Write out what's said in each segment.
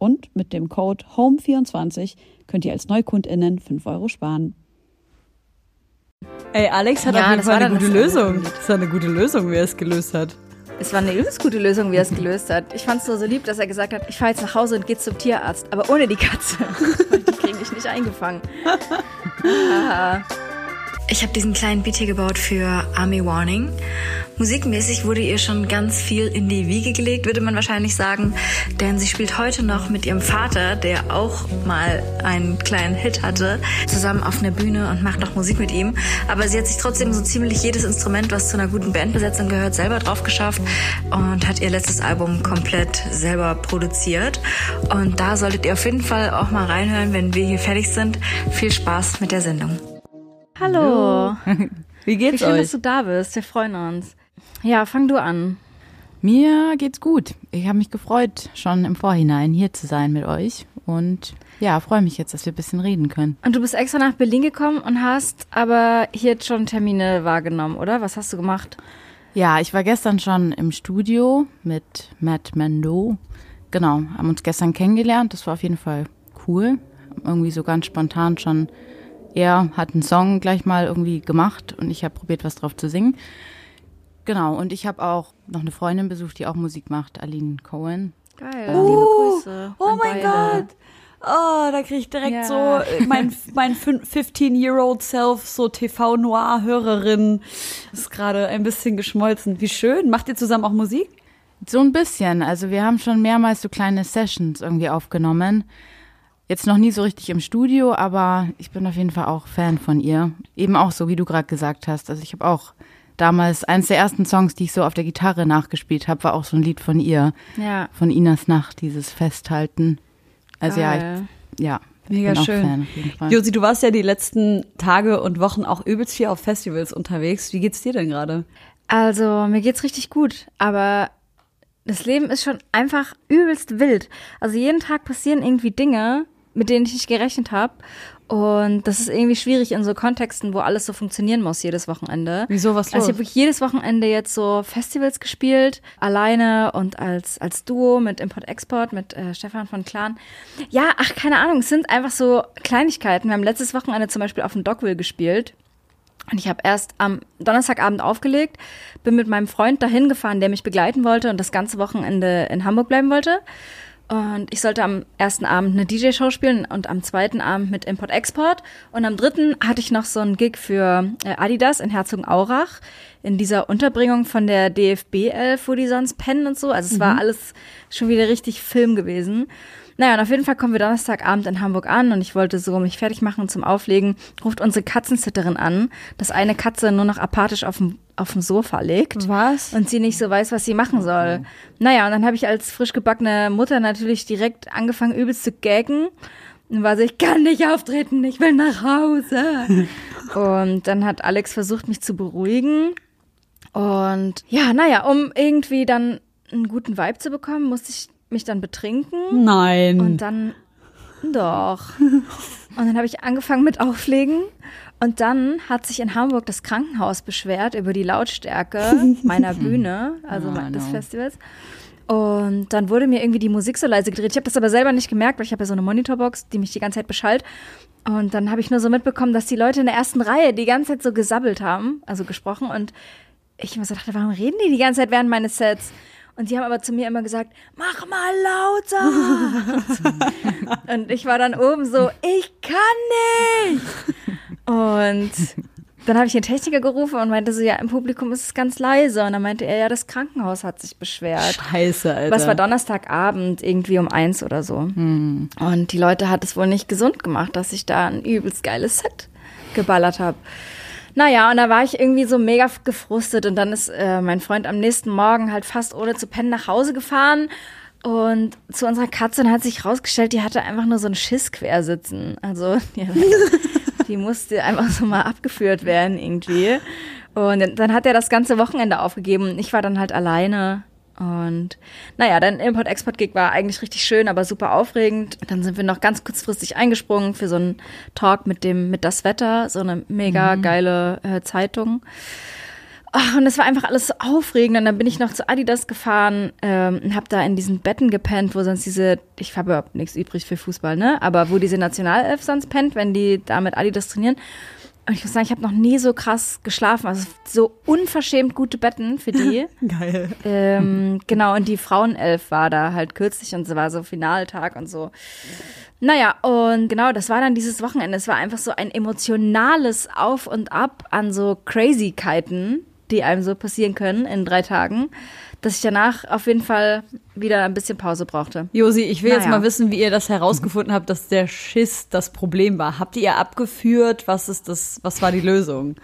Und mit dem Code HOME24 könnt ihr als NeukundInnen 5 Euro sparen. Ey, Alex hat Ja, auf jeden das Fall war eine gute das Lösung. Das war eine gute Lösung, wie er es gelöst hat. Es war eine übelst gute Lösung, wie er es gelöst hat. Ich fand es nur so lieb, dass er gesagt hat, ich fahre jetzt nach Hause und gehe zum Tierarzt, aber ohne die Katze. Die kriege ich nicht eingefangen. Ah. Ich habe diesen kleinen Beat hier gebaut für Army Warning. Musikmäßig wurde ihr schon ganz viel in die Wiege gelegt, würde man wahrscheinlich sagen, denn sie spielt heute noch mit ihrem Vater, der auch mal einen kleinen Hit hatte, zusammen auf einer Bühne und macht noch Musik mit ihm. Aber sie hat sich trotzdem so ziemlich jedes Instrument, was zu einer guten Bandbesetzung gehört, selber drauf geschafft und hat ihr letztes Album komplett selber produziert. Und da solltet ihr auf jeden Fall auch mal reinhören, wenn wir hier fertig sind. Viel Spaß mit der Sendung. Hallo. Wie Wie geht's schön, dass euch? du da bist. Wir freuen uns. Ja, fang du an. Mir geht's gut. Ich habe mich gefreut, schon im Vorhinein hier zu sein mit euch. Und ja, freue mich jetzt, dass wir ein bisschen reden können. Und du bist extra nach Berlin gekommen und hast aber hier jetzt schon Termine wahrgenommen, oder? Was hast du gemacht? Ja, ich war gestern schon im Studio mit Matt Mendo. Genau, haben uns gestern kennengelernt. Das war auf jeden Fall cool. Irgendwie so ganz spontan schon. Er hat einen Song gleich mal irgendwie gemacht und ich habe probiert, was drauf zu singen. Genau, und ich habe auch noch eine Freundin besucht, die auch Musik macht, Aline Cohen. Geil. Liebe Grüße. Oh mein. Gott. Oh, da kriege ich direkt Ja. so äh, mein, mein fün- 15-year-old Self, so TV-Noir-Hörerin, ist gerade ein bisschen geschmolzen. Wie schön. Macht ihr zusammen auch Musik? So ein bisschen. Also wir haben schon mehrmals so kleine Sessions irgendwie aufgenommen. Jetzt noch nie so richtig im Studio, aber ich bin auf jeden Fall auch Fan von ihr. Eben auch so, wie du gerade gesagt hast. Also ich habe auch damals eins der ersten Songs, die ich so auf der Gitarre nachgespielt habe, war auch so ein Lied von ihr, Ja. von Inas Nacht, dieses Festhalten. Also ja, Geil. ich, ja, Mega schön. Fan. Josi, du warst ja die letzten Tage und Wochen auch übelst viel auf Festivals unterwegs. Wie geht's dir denn gerade? Also, mir geht's richtig gut, aber das Leben ist schon einfach übelst wild. Also jeden Tag passieren irgendwie Dinge, mit denen ich nicht gerechnet habe. Und das ist irgendwie schwierig in so Kontexten, wo alles so funktionieren muss jedes Wochenende. Wieso, was Also ich los? habe wirklich jedes Wochenende jetzt so Festivals gespielt, alleine und als, als Duo mit Import-Export, mit äh, Stefan von Clan. Ja, ach, keine Ahnung, es sind einfach so Kleinigkeiten. Wir haben letztes Wochenende zum Beispiel auf dem Dockville gespielt. Und ich habe erst am Donnerstagabend aufgelegt, bin mit meinem Freund dahin gefahren, der mich begleiten wollte und das ganze Wochenende in Hamburg bleiben wollte. Und ich sollte am ersten Abend eine DJ-Show spielen und am zweiten Abend mit Import-Export. Und am dritten hatte ich noch so einen Gig für äh, Adidas in Herzogenaurach in dieser Unterbringung von der DFB 11, wo die sonst pennen und so. Also es war alles schon wieder richtig Film gewesen. Naja, und auf jeden Fall kommen wir Donnerstagabend in Hamburg an und ich wollte so mich fertig machen zum Auflegen. Ruft unsere Katzensitterin an, dass eine Katze nur noch apathisch auf dem, auf dem Sofa liegt. Was? Und sie nicht so weiß, was sie machen soll. Naja, und dann habe ich als frisch gebackene Mutter natürlich direkt angefangen, übelst zu gaggen. Und war so, ich kann nicht auftreten, ich will nach Hause. und dann hat Alex versucht, mich zu beruhigen. Und ja, naja, um irgendwie dann einen guten Vibe zu bekommen, musste ich mich dann betrinken. Nein. Und dann doch. Und dann habe ich angefangen mit Auflegen. Und dann hat sich in Hamburg das Krankenhaus beschwert über die Lautstärke meiner Bühne, also Oh, des no. Festivals. Und dann wurde mir irgendwie die Musik so leise gedreht. Ich habe das aber selber nicht gemerkt, weil ich habe ja so eine Monitorbox, die mich die ganze Zeit beschallt. Und dann habe ich nur so mitbekommen, dass die Leute in der ersten Reihe die ganze Zeit so gesabbelt haben, also gesprochen. Und ich immer so dachte, warum reden die die ganze Zeit während meines Sets? Und die haben aber zu mir immer gesagt, mach mal lauter. und ich war dann oben so, ich kann nicht. Und dann habe ich den Techniker gerufen und meinte so, ja, im Publikum ist es ganz leise. Und dann meinte er, ja, das Krankenhaus hat sich beschwert. Scheiße, Alter. Was war Donnerstagabend, irgendwie um eins oder so. Und die Leute hat es wohl nicht gesund gemacht, dass ich da ein übelst geiles Set geballert habe. Naja, und da war ich irgendwie so mega gefrustet und dann ist äh, mein Freund am nächsten Morgen halt fast ohne zu pennen nach Hause gefahren und zu unserer Katze hat sich rausgestellt, die hatte einfach nur so einen Schiss quersitzen. Also die, die musste einfach so mal abgeführt werden irgendwie. Und dann hat er das ganze Wochenende aufgegeben. Ich war dann halt alleine. Und naja, dann Import-Export-Gig war eigentlich richtig schön, aber super aufregend. Dann sind wir noch ganz kurzfristig eingesprungen für so einen Talk mit dem, mit das Wetter, so eine mega geile äh, Zeitung. Ach, und es war einfach alles so aufregend. Und dann bin ich noch zu Adidas gefahren ähm, und habe da in diesen Betten gepennt, wo sonst diese, ich habe überhaupt nichts übrig für Fußball, ne? Aber wo diese Nationalelf sonst pennt, wenn die da mit Adidas trainieren. Und ich muss sagen, ich habe noch nie so krass geschlafen. Also so unverschämt gute Betten für die. Geil. Ähm, genau, und die Frauenelf war da halt kürzlich und es war so Finaltag und so. Naja, und genau, das war dann dieses Wochenende. Es war einfach so ein emotionales Auf und Ab an so Crazykeiten, die einem so passieren können in drei Tagen, dass ich danach auf jeden Fall wieder ein bisschen Pause brauchte. Josi, ich will jetzt Naja. mal wissen, wie ihr das herausgefunden habt, dass der Schiss das Problem war. Habt ihr abgeführt? Was ist das, was war die Lösung?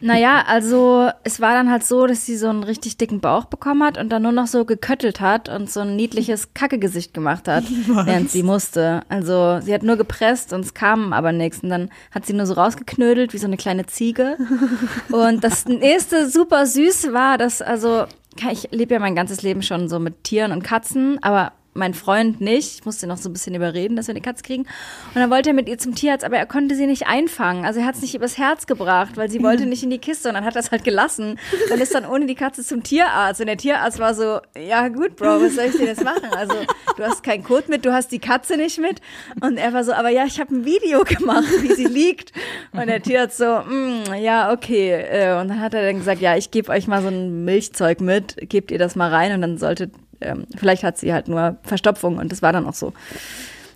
Naja, also es war dann halt so, dass sie so einen richtig dicken Bauch bekommen hat und dann nur noch so geköttelt hat und so ein niedliches Kackegesicht gemacht hat, während sie musste. Also sie hat nur gepresst und es kam aber nichts. Und dann hat sie nur so rausgeknödelt wie so eine kleine Ziege. Und das nächste super süß war, dass, also ich lebe ja mein ganzes Leben schon so mit Tieren und Katzen, aber mein Freund nicht. Ich musste noch so ein bisschen überreden, dass wir eine Katze kriegen. Und dann wollte er mit ihr zum Tierarzt, aber er konnte sie nicht einfangen. Also er hat es nicht übers Herz gebracht, weil sie wollte nicht in die Kiste und dann hat er es halt gelassen. Und ist dann ohne die Katze zum Tierarzt. Und der Tierarzt war so, ja gut, Bro, was soll ich denn jetzt machen? Also du hast keinen Code mit, du hast die Katze nicht mit. Und er war so, aber ja, ich habe ein Video gemacht, wie sie liegt. Und der Tierarzt so, mm, ja, okay. Äh, Und dann hat er dann gesagt, ja, ich gebe euch mal so ein Milchzeug mit, gebt ihr das mal rein und dann sollte ähm, vielleicht hat sie halt nur Verstopfung und das war dann auch so.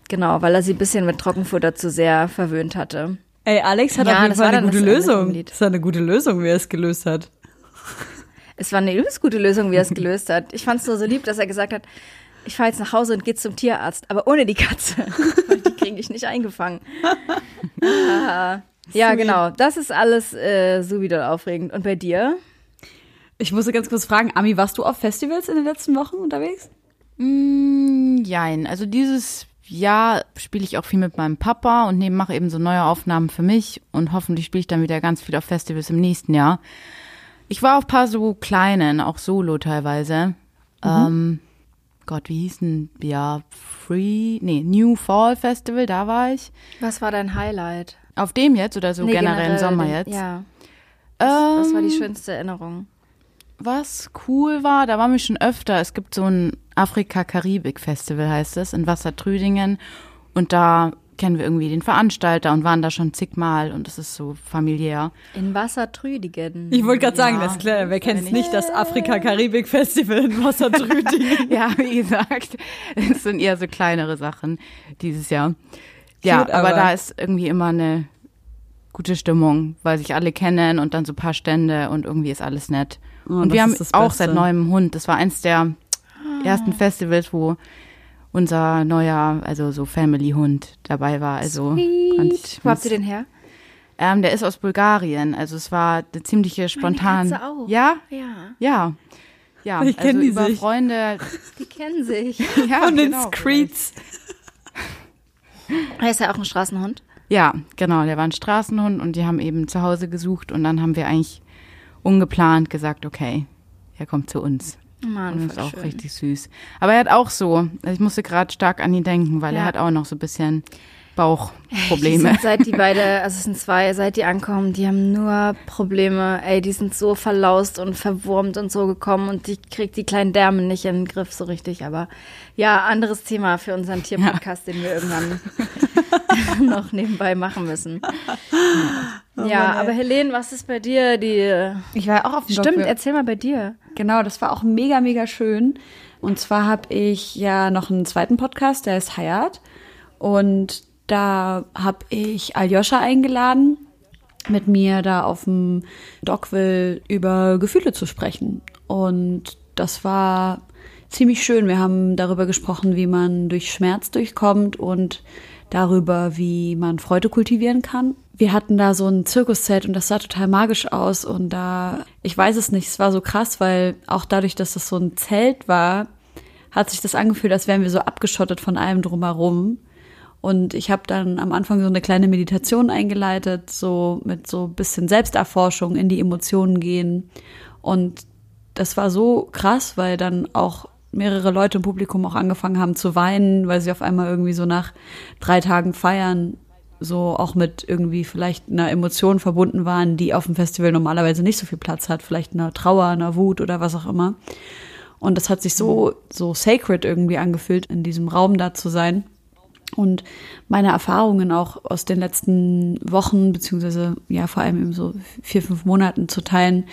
Genau, weil er sie ein bisschen mit Trockenfutter zu sehr verwöhnt hatte. Ey, Alex hat Ja, auf jeden Fall eine dann gute Lösung. Das war eine gute Lösung, wie er es gelöst hat. Es war eine übelst gute Lösung, wie er es gelöst hat. Ich fand es nur so lieb, dass er gesagt hat, ich fahre jetzt nach Hause und gehe zum Tierarzt, aber ohne die Katze. Die kriege ich nicht eingefangen. Ah. Ja, genau. Das ist alles äh, so wieder aufregend. Und bei dir? Ich musste ganz kurz fragen, Ami, warst du auf Festivals in den letzten Wochen unterwegs? Mm, Jein. Also dieses Jahr spiele ich auch viel mit meinem Papa und nehme, mache eben so neue Aufnahmen für mich und hoffentlich spiele ich dann wieder ganz viel auf Festivals im nächsten Jahr. Ich war auf paar so kleinen, auch solo teilweise. Ähm, Gott, wie hieß denn, ja, Free, nee, New Fall Festival, da war ich. Was war dein Highlight? Auf dem jetzt oder so Nee, generell, im Sommer den- jetzt? Ja. Was, was war die Ähm, schönste Erinnerung? Was cool war, da waren wir schon öfter. Es gibt so ein Afrika-Karibik-Festival, heißt es, in Wassertrüdingen. Und da kennen wir irgendwie den Veranstalter und waren da schon zigmal und es ist so familiär. In Wassertrüdigen. Ich wollte gerade sagen, Ja. das ist klar, wer kennt nicht das Afrika-Karibik-Festival in Wassertrüdingen? Ja, wie gesagt, es sind eher so kleinere Sachen dieses Jahr. Ja, Cute, aber, aber- da ist irgendwie immer eine gute Stimmung, weil sich alle kennen und dann so ein paar Stände und irgendwie ist alles nett. Oh, und wir haben auch seit neuem einen Hund. Das war eins der ersten Festivals, wo unser neuer, also so Family-Hund dabei war. Also ganz Wo habt ihr den her? Ähm, der ist aus Bulgarien. Also es war eine ziemliche spontan. Katze auch. Ja, Ja, ja. Ja, Vielleicht also kennen die über sich. Freunde. die kennen sich. Ja, Von den genau, Screeds. Er ist ja auch ein Straßenhund. Ja, genau, der war ein Straßenhund und die haben eben zu Hause gesucht und dann haben wir eigentlich ungeplant gesagt, okay, er kommt zu uns. Mann, Und das ist auch schön. richtig süß. Aber er hat auch so, also ich musste gerade stark an ihn denken, weil Ja. er hat auch noch so ein bisschen Die Bauchprobleme. sind, seit die beide, also es sind zwei, seit die ankommen, die haben nur Probleme. Ey, die sind so verlaust und verwurmt und so gekommen und ich krieg die kleinen Därmen nicht in den Griff so richtig. Aber ja, anderes Thema für unseren Tierpodcast, den wir irgendwann noch nebenbei machen müssen. ja, aber Helene, was ist bei dir die. Ich war auch auf dem Stimmt, Doc- erzähl mal bei dir. Genau, das war auch mega, mega schön. Und zwar habe ich ja noch einen zweiten Podcast, der ist Hayat. Und da habe ich Aljoscha eingeladen, mit mir da auf dem Dockville über Gefühle zu sprechen. Und das war ziemlich schön. Wir haben darüber gesprochen, wie man durch Schmerz durchkommt und darüber, wie man Freude kultivieren kann. Wir hatten da so ein Zirkuszelt und das sah total magisch aus und da, ich weiß es nicht, es war so krass, weil auch dadurch, dass das so ein Zelt war, hat sich das angefühlt, als wären wir so abgeschottet von allem drumherum. Und ich habe dann am Anfang so eine kleine Meditation eingeleitet, so mit so ein bisschen Selbsterforschung in die Emotionen gehen. Und das war so krass, weil dann auch mehrere Leute im Publikum auch angefangen haben zu weinen, weil sie auf einmal irgendwie so nach drei Tagen feiern so auch mit irgendwie vielleicht einer Emotion verbunden waren, die auf dem Festival normalerweise nicht so viel Platz hat, vielleicht einer Trauer, einer Wut oder was auch immer. Und das hat sich so, so sacred irgendwie angefühlt, in diesem Raum da zu sein. Und meine Erfahrungen auch aus den letzten Wochen, beziehungsweise ja vor allem eben so vier, fünf Monaten zu teilen,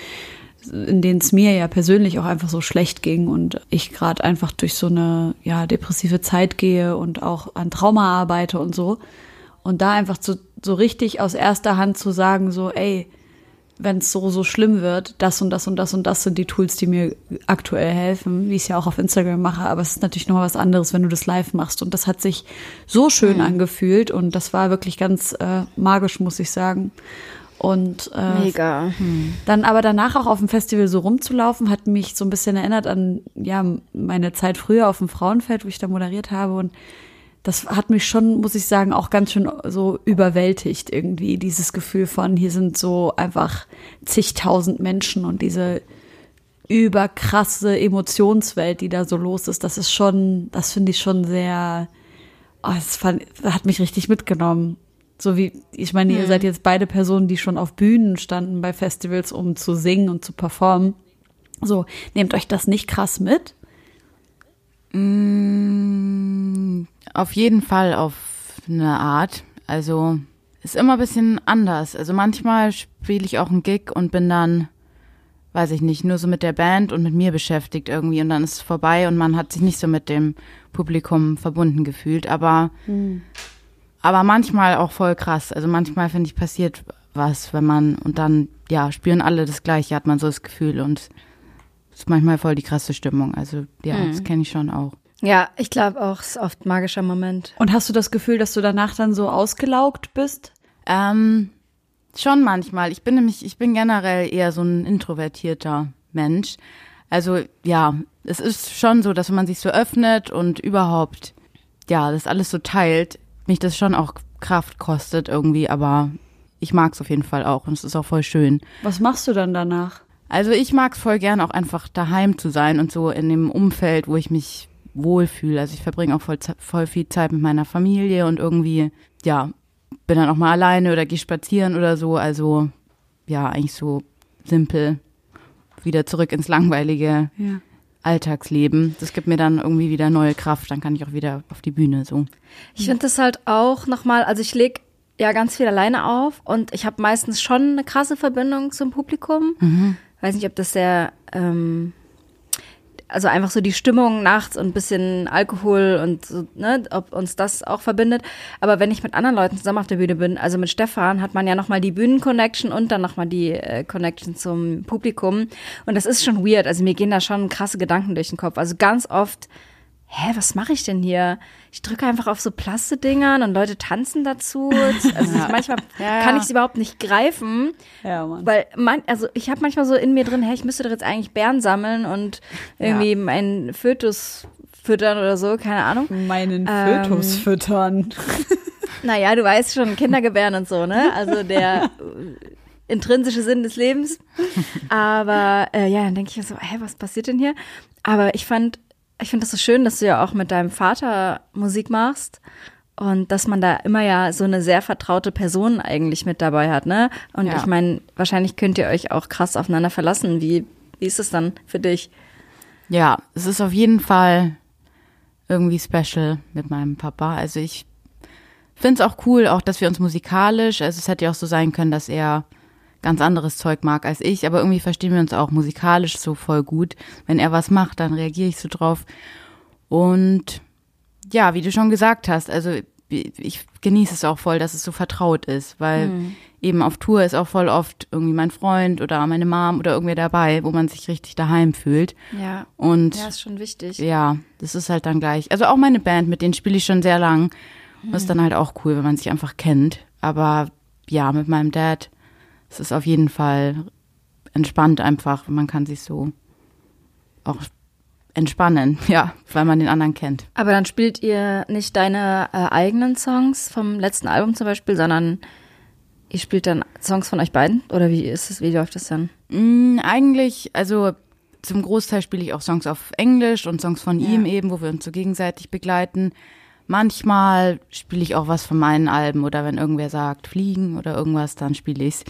in denen es mir ja persönlich auch einfach so schlecht ging und ich gerade einfach durch so eine ja depressive Zeit gehe und auch an Trauma arbeite und so. Und da einfach so, so richtig aus erster Hand zu sagen, so, ey, wenn es so, so schlimm wird, das und das und das und das sind die Tools, die mir aktuell helfen, wie ich es ja auch auf Instagram mache. Aber es ist natürlich noch was anderes, wenn du das live machst. Und das hat sich so schön angefühlt und das war wirklich ganz äh, magisch, muss ich sagen. Und äh, Mega. dann aber danach auch auf dem Festival so rumzulaufen, hat mich so ein bisschen erinnert an ja meine Zeit früher auf dem Frauenfeld, wo ich da moderiert habe und das hat mich schon, muss ich sagen, auch ganz schön so überwältigt irgendwie, dieses Gefühl von, hier sind so einfach zigtausend Menschen und diese überkrasse Emotionswelt, die da so los ist, das ist schon, das finde ich schon sehr, oh, das fand, das hat mich richtig mitgenommen. So wie, ich meine, ihr seid jetzt beide Personen, die schon auf Bühnen standen bei Festivals, um zu singen und zu performen. So, nehmt euch das nicht krass mit? Auf jeden Fall auf eine Art. Also ist immer ein bisschen anders. Also manchmal spiele ich auch einen Gig und bin dann, weiß ich nicht, nur so mit der Band und mit mir beschäftigt irgendwie und dann ist es vorbei und man hat sich nicht so mit dem Publikum verbunden gefühlt. Aber, aber manchmal auch voll krass. Also manchmal finde ich passiert was, wenn man und dann ja spüren alle das Gleiche, hat man so das Gefühl und ist manchmal voll die krasse Stimmung. Also ja, das kenne ich schon auch. Ja, ich glaube auch, es ist oft ein magischer Moment. Und hast du das Gefühl, dass du danach dann so ausgelaugt bist? Ähm, schon manchmal. Ich bin nämlich, ich bin generell eher so ein introvertierter Mensch. Also ja, es ist schon so, dass wenn man sich so öffnet und überhaupt, ja, das alles so teilt, mich das schon auch Kraft kostet irgendwie, aber ich mag es auf jeden Fall auch und es ist auch voll schön. Was machst du dann danach? Also ich mag es voll gern auch einfach daheim zu sein und so in dem Umfeld, wo ich mich wohlfühle. Also ich verbringe auch voll, voll viel Zeit mit meiner Familie und irgendwie, ja, bin dann auch mal alleine oder gehe spazieren oder so. Also ja, eigentlich so simpel wieder zurück ins langweilige Ja. Alltagsleben. Das gibt mir dann irgendwie wieder neue Kraft. Dann kann ich auch wieder auf die Bühne so. Ich finde das halt auch nochmal, also ich leg ja ganz viel alleine auf und ich habe meistens schon eine krasse Verbindung zum Publikum. Weiß nicht, ob das sehr, ähm, also einfach so die Stimmung nachts und ein bisschen Alkohol und so, ne, ob uns das auch verbindet. Aber wenn ich mit anderen Leuten zusammen auf der Bühne bin, also mit Stefan, hat man ja nochmal die Bühnenconnection und dann nochmal die äh, Connection zum Publikum. Und das ist schon weird. Also mir gehen da schon krasse Gedanken durch den Kopf. Also ganz oft hä, was mache ich denn hier? Ich drücke einfach auf so Plastedingern und Leute tanzen dazu. Also ich, manchmal Ja, ja. kann ich es überhaupt nicht greifen, Ja, Mann. weil man, also ich habe manchmal so in mir drin, hä, ich müsste doch jetzt eigentlich Bären sammeln und irgendwie meinen Fötus füttern oder so, keine Ahnung. Meinen Ähm, Fötus füttern. Naja, du weißt schon, Kindergebären und so, ne? Also der intrinsische Sinn des Lebens. Aber äh, ja, dann denke ich mir so, hä, was passiert denn hier? Aber ich fand, ich finde das so schön, dass du ja auch mit deinem Vater Musik machst und dass man da immer ja so eine sehr vertraute Person eigentlich mit dabei hat, ne? Und Ja. ich meine, wahrscheinlich könnt ihr euch auch krass aufeinander verlassen. Wie, wie ist es dann für dich? Ja, es ist auf jeden Fall irgendwie special mit meinem Papa. Also ich finde es auch cool, auch dass wir uns musikalisch, also es hätte ja auch so sein können, dass er ganz anderes Zeug mag als ich, aber irgendwie verstehen wir uns auch musikalisch so voll gut. Wenn er was macht, dann reagiere ich so drauf. Und ja, wie du schon gesagt hast, also ich genieße es auch voll, dass es so vertraut ist, weil mhm. eben auf Tour ist auch voll oft irgendwie mein Freund oder meine Mom oder irgendwer dabei, wo man sich richtig daheim fühlt. Ja. Und ja, ist schon wichtig. Ja, das ist halt dann gleich. Also auch meine Band, mit denen spiele ich schon sehr lang. Mhm. ist dann halt auch cool, wenn man sich einfach kennt. Aber ja, mit meinem Dad, es ist auf jeden Fall entspannt einfach. Man kann sich so auch entspannen, ja, weil man den anderen kennt. Aber dann spielt ihr nicht deine äh, eigenen Songs vom letzten Album zum Beispiel, sondern ihr spielt dann Songs von euch beiden? Oder wie ist es, wie läuft das dann? Mm, eigentlich, also zum Großteil spiele ich auch Songs auf Englisch und Songs von ja. ihm eben, wo wir uns so gegenseitig begleiten. Manchmal spiele ich auch was von meinen Alben oder wenn irgendwer sagt Fliegen oder irgendwas, dann spiele ich's.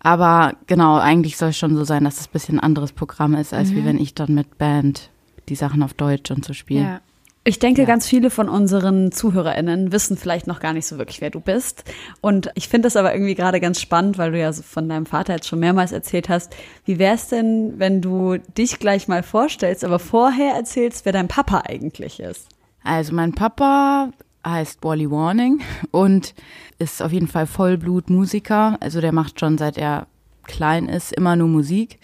Aber genau, eigentlich soll es schon so sein, dass es ein bisschen ein anderes Programm ist, als mhm. wie wenn ich dann mit Band die Sachen auf Deutsch und so spiele. Ja. Ich denke, ja. ganz viele von unseren ZuhörerInnen wissen vielleicht noch gar nicht so wirklich, wer du bist. Und ich finde das aber irgendwie gerade ganz spannend, weil du ja von deinem Vater jetzt schon mehrmals erzählt hast. Wie wäre es denn, wenn du dich gleich mal vorstellst, aber vorher erzählst, wer dein Papa eigentlich ist? Also mein Papa heißt Wally Warning und ist auf jeden Fall Vollblutmusiker. Also der macht schon seit er klein ist immer nur Musik.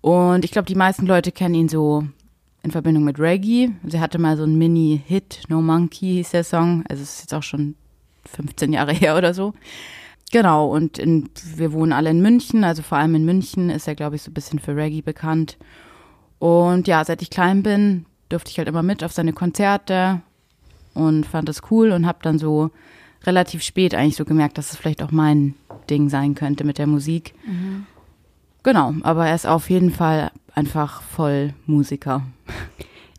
Und ich glaube, die meisten Leute kennen ihn so in Verbindung mit Reggae. Sie hatte mal so einen Mini-Hit, No Monkey hieß der Song. Also es ist jetzt auch schon 15 Jahre her oder so. Genau, und in, wir wohnen alle in München, also vor allem in München ist er, glaube ich, so ein bisschen für Reggae bekannt. Und ja, seit ich klein bin, durfte ich halt immer mit auf seine Konzerte und fand das cool und habe dann so relativ spät eigentlich so gemerkt, dass es vielleicht auch mein Ding sein könnte mit der Musik. Mhm. Genau, aber er ist auf jeden Fall einfach voll Musiker.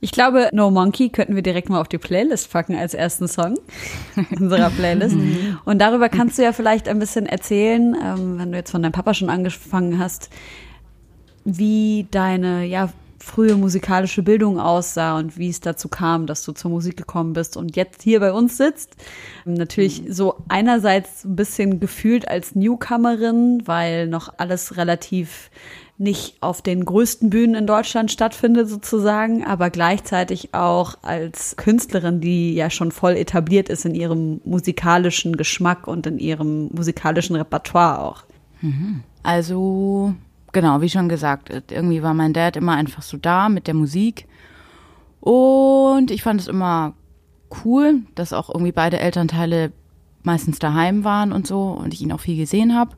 Ich glaube, No Monkey könnten wir direkt mal auf die Playlist packen als ersten Song unserer Playlist. Mhm. Und darüber kannst du ja vielleicht ein bisschen erzählen, ähm, wenn du jetzt von deinem Papa schon angefangen hast, wie deine ja frühe musikalische Bildung aussah und wie es dazu kam, dass du zur Musik gekommen bist und jetzt hier bei uns sitzt. Natürlich mhm. so einerseits ein bisschen gefühlt als Newcomerin, weil noch alles relativ nicht auf den größten Bühnen in Deutschland stattfindet sozusagen, aber gleichzeitig auch als Künstlerin, die ja schon voll etabliert ist in ihrem musikalischen Geschmack und in ihrem musikalischen Repertoire auch. Mhm. Also genau, wie schon gesagt, irgendwie war mein Dad immer einfach so da mit der Musik und ich fand es immer cool, dass auch irgendwie beide Elternteile meistens daheim waren und so und ich ihn auch viel gesehen habe.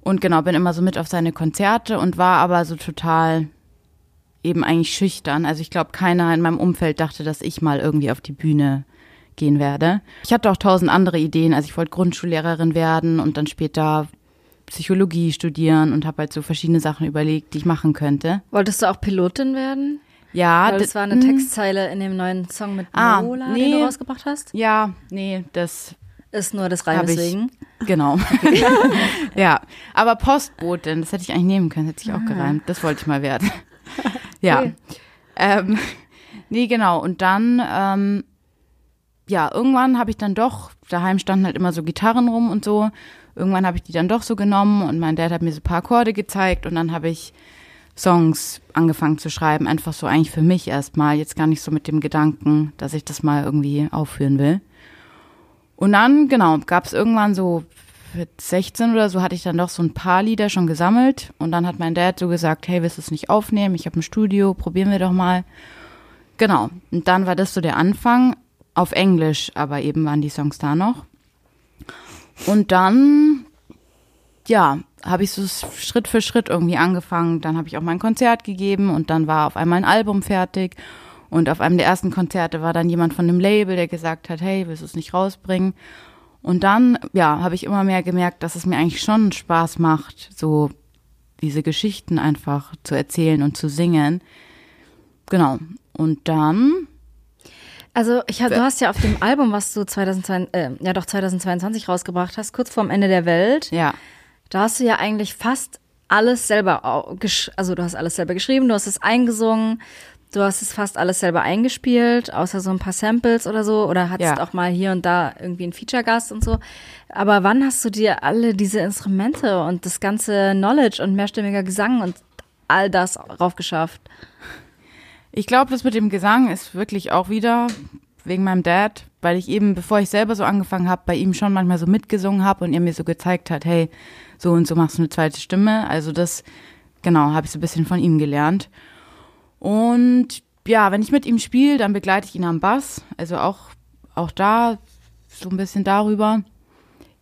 Und genau, bin immer so mit auf seine Konzerte und war aber so total eben eigentlich schüchtern. Also ich glaube, keiner in meinem Umfeld dachte, dass ich mal irgendwie auf die Bühne gehen werde. Ich hatte auch tausend andere Ideen. Also ich wollte Grundschullehrerin werden und dann später Psychologie studieren und habe halt so verschiedene Sachen überlegt, die ich machen könnte. Wolltest du auch Pilotin werden? Ja. Weil das war eine hm. Textzeile in dem neuen Song mit ah, Mola, nee, den du rausgebracht hast? Ja, nee, das ist nur das wegen. Genau. ja, aber Postbotin, das hätte ich eigentlich nehmen können, hätte ich auch ah. gereimt. Das wollte ich mal werden. ja. Okay. Ähm, nee, genau. Und dann, ähm, ja, irgendwann habe ich dann doch, daheim standen halt immer so Gitarren rum und so. Irgendwann habe ich die dann doch so genommen und mein Dad hat mir so ein paar Akkorde gezeigt und dann habe ich Songs angefangen zu schreiben, einfach so eigentlich für mich erstmal, jetzt gar nicht so mit dem Gedanken, dass ich das mal irgendwie aufführen will. Und dann, genau, gab es irgendwann so mit 16 oder so hatte ich dann doch so ein paar Lieder schon gesammelt und dann hat mein Dad so gesagt, hey, willst du es nicht aufnehmen? Ich habe ein Studio, probieren wir doch mal. Genau. Und dann war das so der Anfang auf Englisch, aber eben waren die Songs da noch. Und dann, ja, habe ich so Schritt für Schritt irgendwie angefangen. Dann habe ich auch mein Konzert gegeben und dann war auf einmal ein Album fertig. Und auf einem der ersten Konzerte war dann jemand von dem Label, der gesagt hat, hey, willst du es nicht rausbringen? Und dann, ja, habe ich immer mehr gemerkt, dass es mir eigentlich schon Spaß macht, so diese Geschichten einfach zu erzählen und zu singen. Genau. Und dann. Also, ich hab, du hast ja auf dem Album, was du 2022, äh, ja doch 2022 rausgebracht hast, kurz vorm Ende der Welt. Ja. Da hast du ja eigentlich fast alles selber, also du hast alles selber geschrieben, du hast es eingesungen, Du hast es fast alles selber eingespielt, außer so ein paar Samples oder so, oder hattest Ja. auch mal hier und da irgendwie einen Feature-Gast und so. Aber wann hast du dir alle diese Instrumente und das ganze Knowledge und mehrstimmiger Gesang und all das raufgeschafft? Ich glaube, das mit dem Gesang ist wirklich auch wieder wegen meinem Dad, weil ich eben, bevor ich selber so angefangen habe, bei ihm schon manchmal so mitgesungen habe und er mir so gezeigt hat, hey, so und so machst du eine zweite Stimme. Also das, genau, habe ich so ein bisschen von ihm gelernt. Und ja, wenn ich mit ihm spiele, dann begleite ich ihn am Bass. Also auch, auch da so ein bisschen darüber.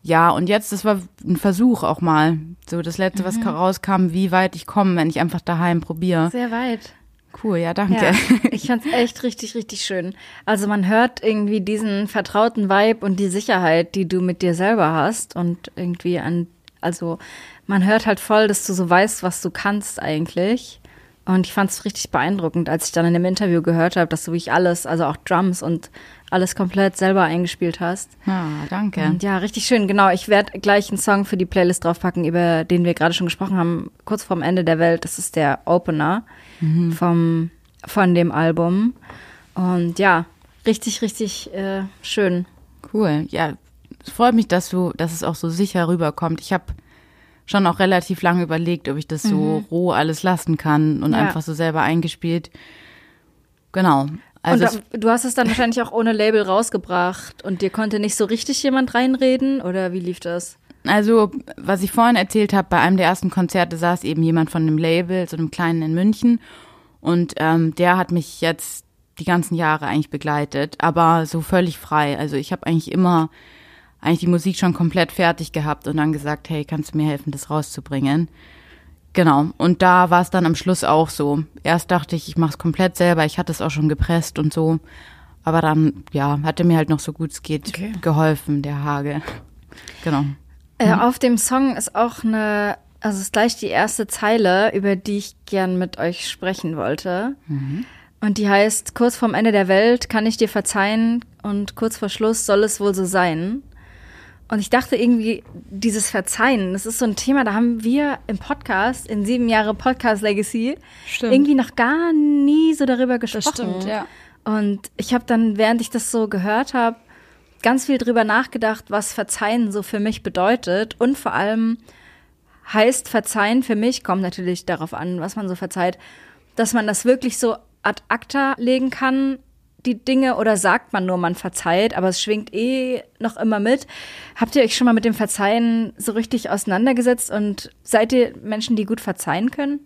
Ja, und jetzt, das war ein Versuch auch mal. So das letzte, was rauskam, wie weit ich komme, wenn ich einfach daheim probiere. Sehr weit. Cool, ja, danke. Ja, ich fand's echt richtig, richtig schön. Also man hört irgendwie diesen vertrauten Vibe und die Sicherheit, die du mit dir selber hast und irgendwie an, also man hört halt voll, dass du so weißt, was du kannst eigentlich. Und ich fand's richtig beeindruckend, als ich dann in dem Interview gehört habe, dass du wirklich alles, also auch Drums und alles komplett selber eingespielt hast. Ah, danke. Und ja, richtig schön. Genau, ich werde gleich einen Song für die Playlist draufpacken, über den wir gerade schon gesprochen haben, kurz vorm Ende der Welt. Das ist der Opener vom, von dem Album. Und ja, richtig, richtig äh, schön. Cool. Ja, es freut mich, dass du, dass es auch so sicher rüberkommt. Ich habe schon auch relativ lange überlegt, ob ich das so roh alles lassen kann und Ja. einfach so selber eingespielt. Genau. Also und du hast es dann wahrscheinlich auch ohne Label rausgebracht und dir konnte nicht so richtig jemand reinreden oder wie lief das? also was ich vorhin erzählt habe, bei einem der ersten Konzerte saß eben jemand von einem Label, so einem kleinen in München. Und ähm, der hat mich jetzt die ganzen Jahre eigentlich begleitet, aber so völlig frei. Also ich habe eigentlich immer eigentlich die Musik schon komplett fertig gehabt und dann gesagt, hey, kannst du mir helfen, das rauszubringen? Genau. Und da war es dann am Schluss auch so. Erst dachte ich, ich mache es komplett selber. Ich hatte es auch schon gepresst und so. Aber dann, ja, hatte mir halt noch so gut es geht Okay. geholfen, der Hage. Genau. Äh, auf dem Song ist auch eine, also ist gleich die erste Zeile, über die ich gern mit euch sprechen wollte. Und die heißt, kurz vorm Ende der Welt kann ich dir verzeihen und kurz vor Schluss soll es wohl so sein. Und ich dachte irgendwie, dieses Verzeihen, das ist so ein Thema, da haben wir im Podcast, in sieben Jahre Podcast Legacy, Stimmt. irgendwie noch gar nie so darüber gesprochen. stimmt, ja. Und ich habe dann, während ich das so gehört habe, ganz viel drüber nachgedacht, was Verzeihen so für mich bedeutet. Und vor allem heißt Verzeihen für mich, kommt natürlich darauf an, was man so verzeiht, dass man das wirklich so ad acta legen kann, die Dinge, oder sagt man nur, man verzeiht, aber es schwingt eh noch immer mit. Habt ihr euch schon mal mit dem Verzeihen so richtig auseinandergesetzt und seid ihr Menschen, die gut verzeihen können?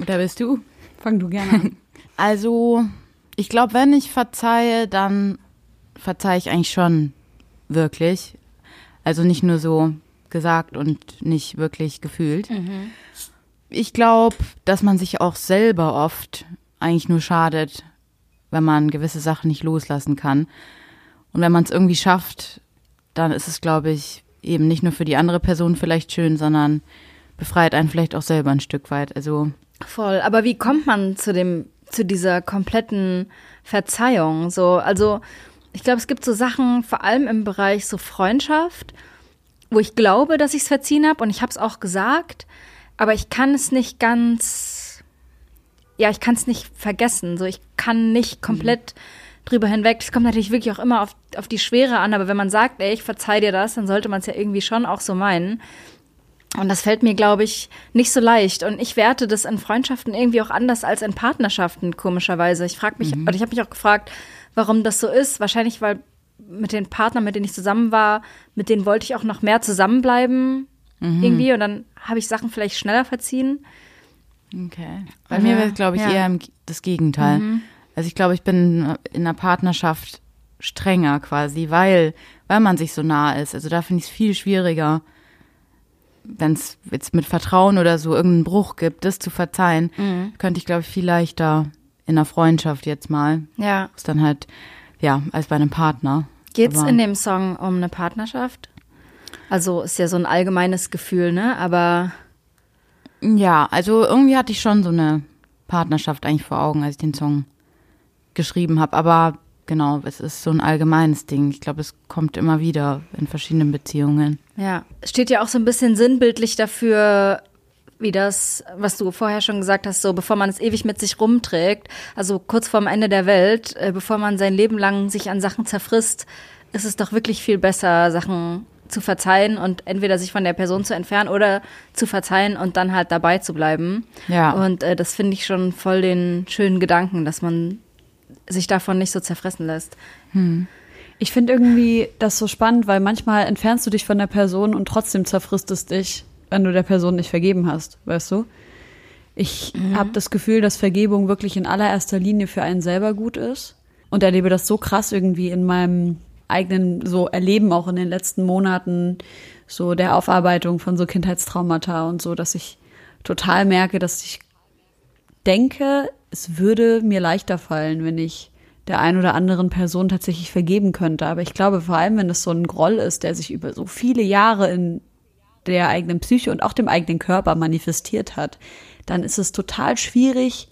Oder bist du? Fang du gerne an. Also, ich glaube, wenn ich verzeihe, dann verzeihe ich eigentlich schon wirklich. Also nicht nur so gesagt und nicht wirklich gefühlt. Ich glaube, dass man sich auch selber oft eigentlich nur schadet, wenn man gewisse Sachen nicht loslassen kann. Und wenn man es irgendwie schafft, dann ist es, glaube ich, eben nicht nur für die andere Person vielleicht schön, sondern befreit einen vielleicht auch selber ein Stück weit. Also Voll. Aber wie kommt man zu dem, zu dieser kompletten Verzeihung? So, also ich glaube, es gibt so Sachen, vor allem im Bereich so Freundschaft, wo ich glaube, dass ich es verziehen habe und ich habe es auch gesagt, aber ich kann es nicht ganz, ja, ich kann es nicht vergessen. So, ich kann nicht komplett drüber hinweg. Es kommt natürlich wirklich auch immer auf, auf die Schwere an, aber wenn man sagt, ey, ich verzeih dir das, dann sollte man es ja irgendwie schon auch so meinen. Und das fällt mir, glaube ich, nicht so leicht. Und ich werte das in Freundschaften irgendwie auch anders als in Partnerschaften, komischerweise. Ich frage mich, oder ich habe mich auch gefragt, warum das so ist. Wahrscheinlich, weil mit den Partnern, mit denen ich zusammen war, mit denen wollte ich auch noch mehr zusammenbleiben. Irgendwie. Und dann habe ich Sachen vielleicht schneller verziehen. Okay. Bei Oder- mir wäre es, glaube ich, ja. eher das Gegenteil. Also ich glaube, ich bin in einer Partnerschaft strenger quasi, weil, weil man sich so nah ist. Also da finde ich es viel schwieriger, wenn es jetzt mit Vertrauen oder so irgendeinen Bruch gibt, das zu verzeihen, könnte ich, glaube ich, viel leichter in einer Freundschaft jetzt mal. Ja. Ist dann halt, ja, als bei einem Partner. Geht's Aber- in dem Song um eine Partnerschaft? Also ist ja so ein allgemeines Gefühl, ne? Aber Ja, also irgendwie hatte ich schon so eine Partnerschaft eigentlich vor Augen, als ich den Song geschrieben habe. Aber genau, es ist so ein allgemeines Ding. Ich glaube, es kommt immer wieder in verschiedenen Beziehungen. Ja, steht ja auch so ein bisschen sinnbildlich dafür, wie das, was du vorher schon gesagt hast, so bevor man es ewig mit sich rumträgt, also kurz vorm Ende der Welt, äh, bevor man sein Leben lang sich an Sachen zerfrisst, ist es doch wirklich viel besser, Sachen zu verzeihen und entweder sich von der Person zu entfernen oder zu verzeihen und dann halt dabei zu bleiben. Ja. Und äh, das finde ich schon voll den schönen Gedanken, dass man sich davon nicht so zerfressen lässt. Ich finde irgendwie das so spannend, weil manchmal entfernst du dich von der Person und trotzdem zerfrisst es dich, wenn du der Person nicht vergeben hast, weißt du? Ich habe das Gefühl, dass Vergebung wirklich in allererster Linie für einen selber gut ist und erlebe das so krass irgendwie in meinem eigenen so Erleben auch in den letzten Monaten so der Aufarbeitung von so Kindheitstraumata und so, dass ich total merke, dass ich denke, es würde mir leichter fallen, wenn ich der ein oder anderen Person tatsächlich vergeben könnte. Aber ich glaube, vor allem, wenn es so ein Groll ist, der sich über so viele Jahre in der eigenen Psyche und auch dem eigenen Körper manifestiert hat, dann ist es total schwierig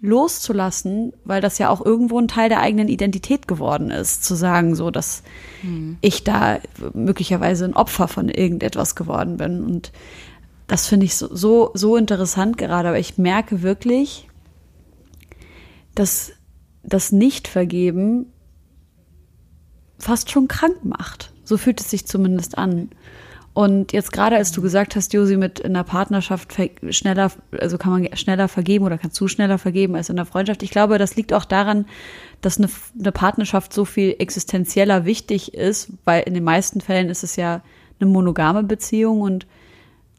loszulassen, weil das ja auch irgendwo ein Teil der eigenen Identität geworden ist, zu sagen, so, dass ich da möglicherweise ein Opfer von irgendetwas geworden bin. Und das finde ich so, so, so interessant gerade, aber ich merke wirklich, dass das Nicht-Vergeben fast schon krank macht. So fühlt es sich zumindest an. Und jetzt gerade als du gesagt hast, Josi, mit in der Partnerschaft schneller, also kann man schneller vergeben oder kannst du schneller vergeben als in der Freundschaft. Ich glaube, das liegt auch daran, dass eine, eine Partnerschaft so viel existenzieller wichtig ist, weil in den meisten Fällen ist es ja eine monogame Beziehung und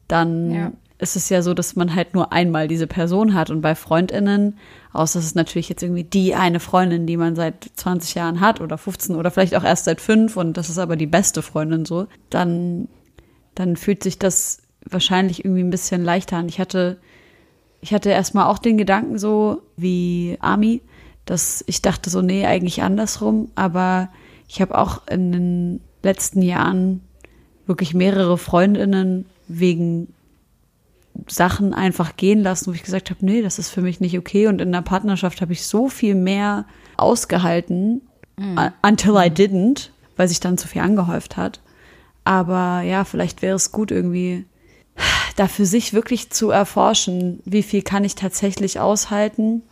dann Ja. ist es ja so, dass man halt nur einmal diese Person hat. Und bei FreundInnen, außer es ist natürlich jetzt irgendwie die eine Freundin, die man seit 20 Jahren hat oder 15 oder vielleicht auch erst seit fünf und das ist aber die beste Freundin so, dann, dann fühlt sich das wahrscheinlich irgendwie ein bisschen leichter an. Ich hatte, ich hatte erstmal auch den Gedanken so wie Ami, dass ich dachte so, nee, eigentlich andersrum, aber ich habe auch in den letzten Jahren wirklich mehrere Freundinnen wegen Sachen einfach gehen lassen, wo ich gesagt habe, nee, das ist für mich nicht okay. Und in der Partnerschaft habe ich so viel mehr ausgehalten, uh, until I didn't, weil sich dann zu viel angehäuft hat. Aber ja, vielleicht wäre es gut, irgendwie da für sich wirklich zu erforschen, wie viel kann ich tatsächlich aushalten.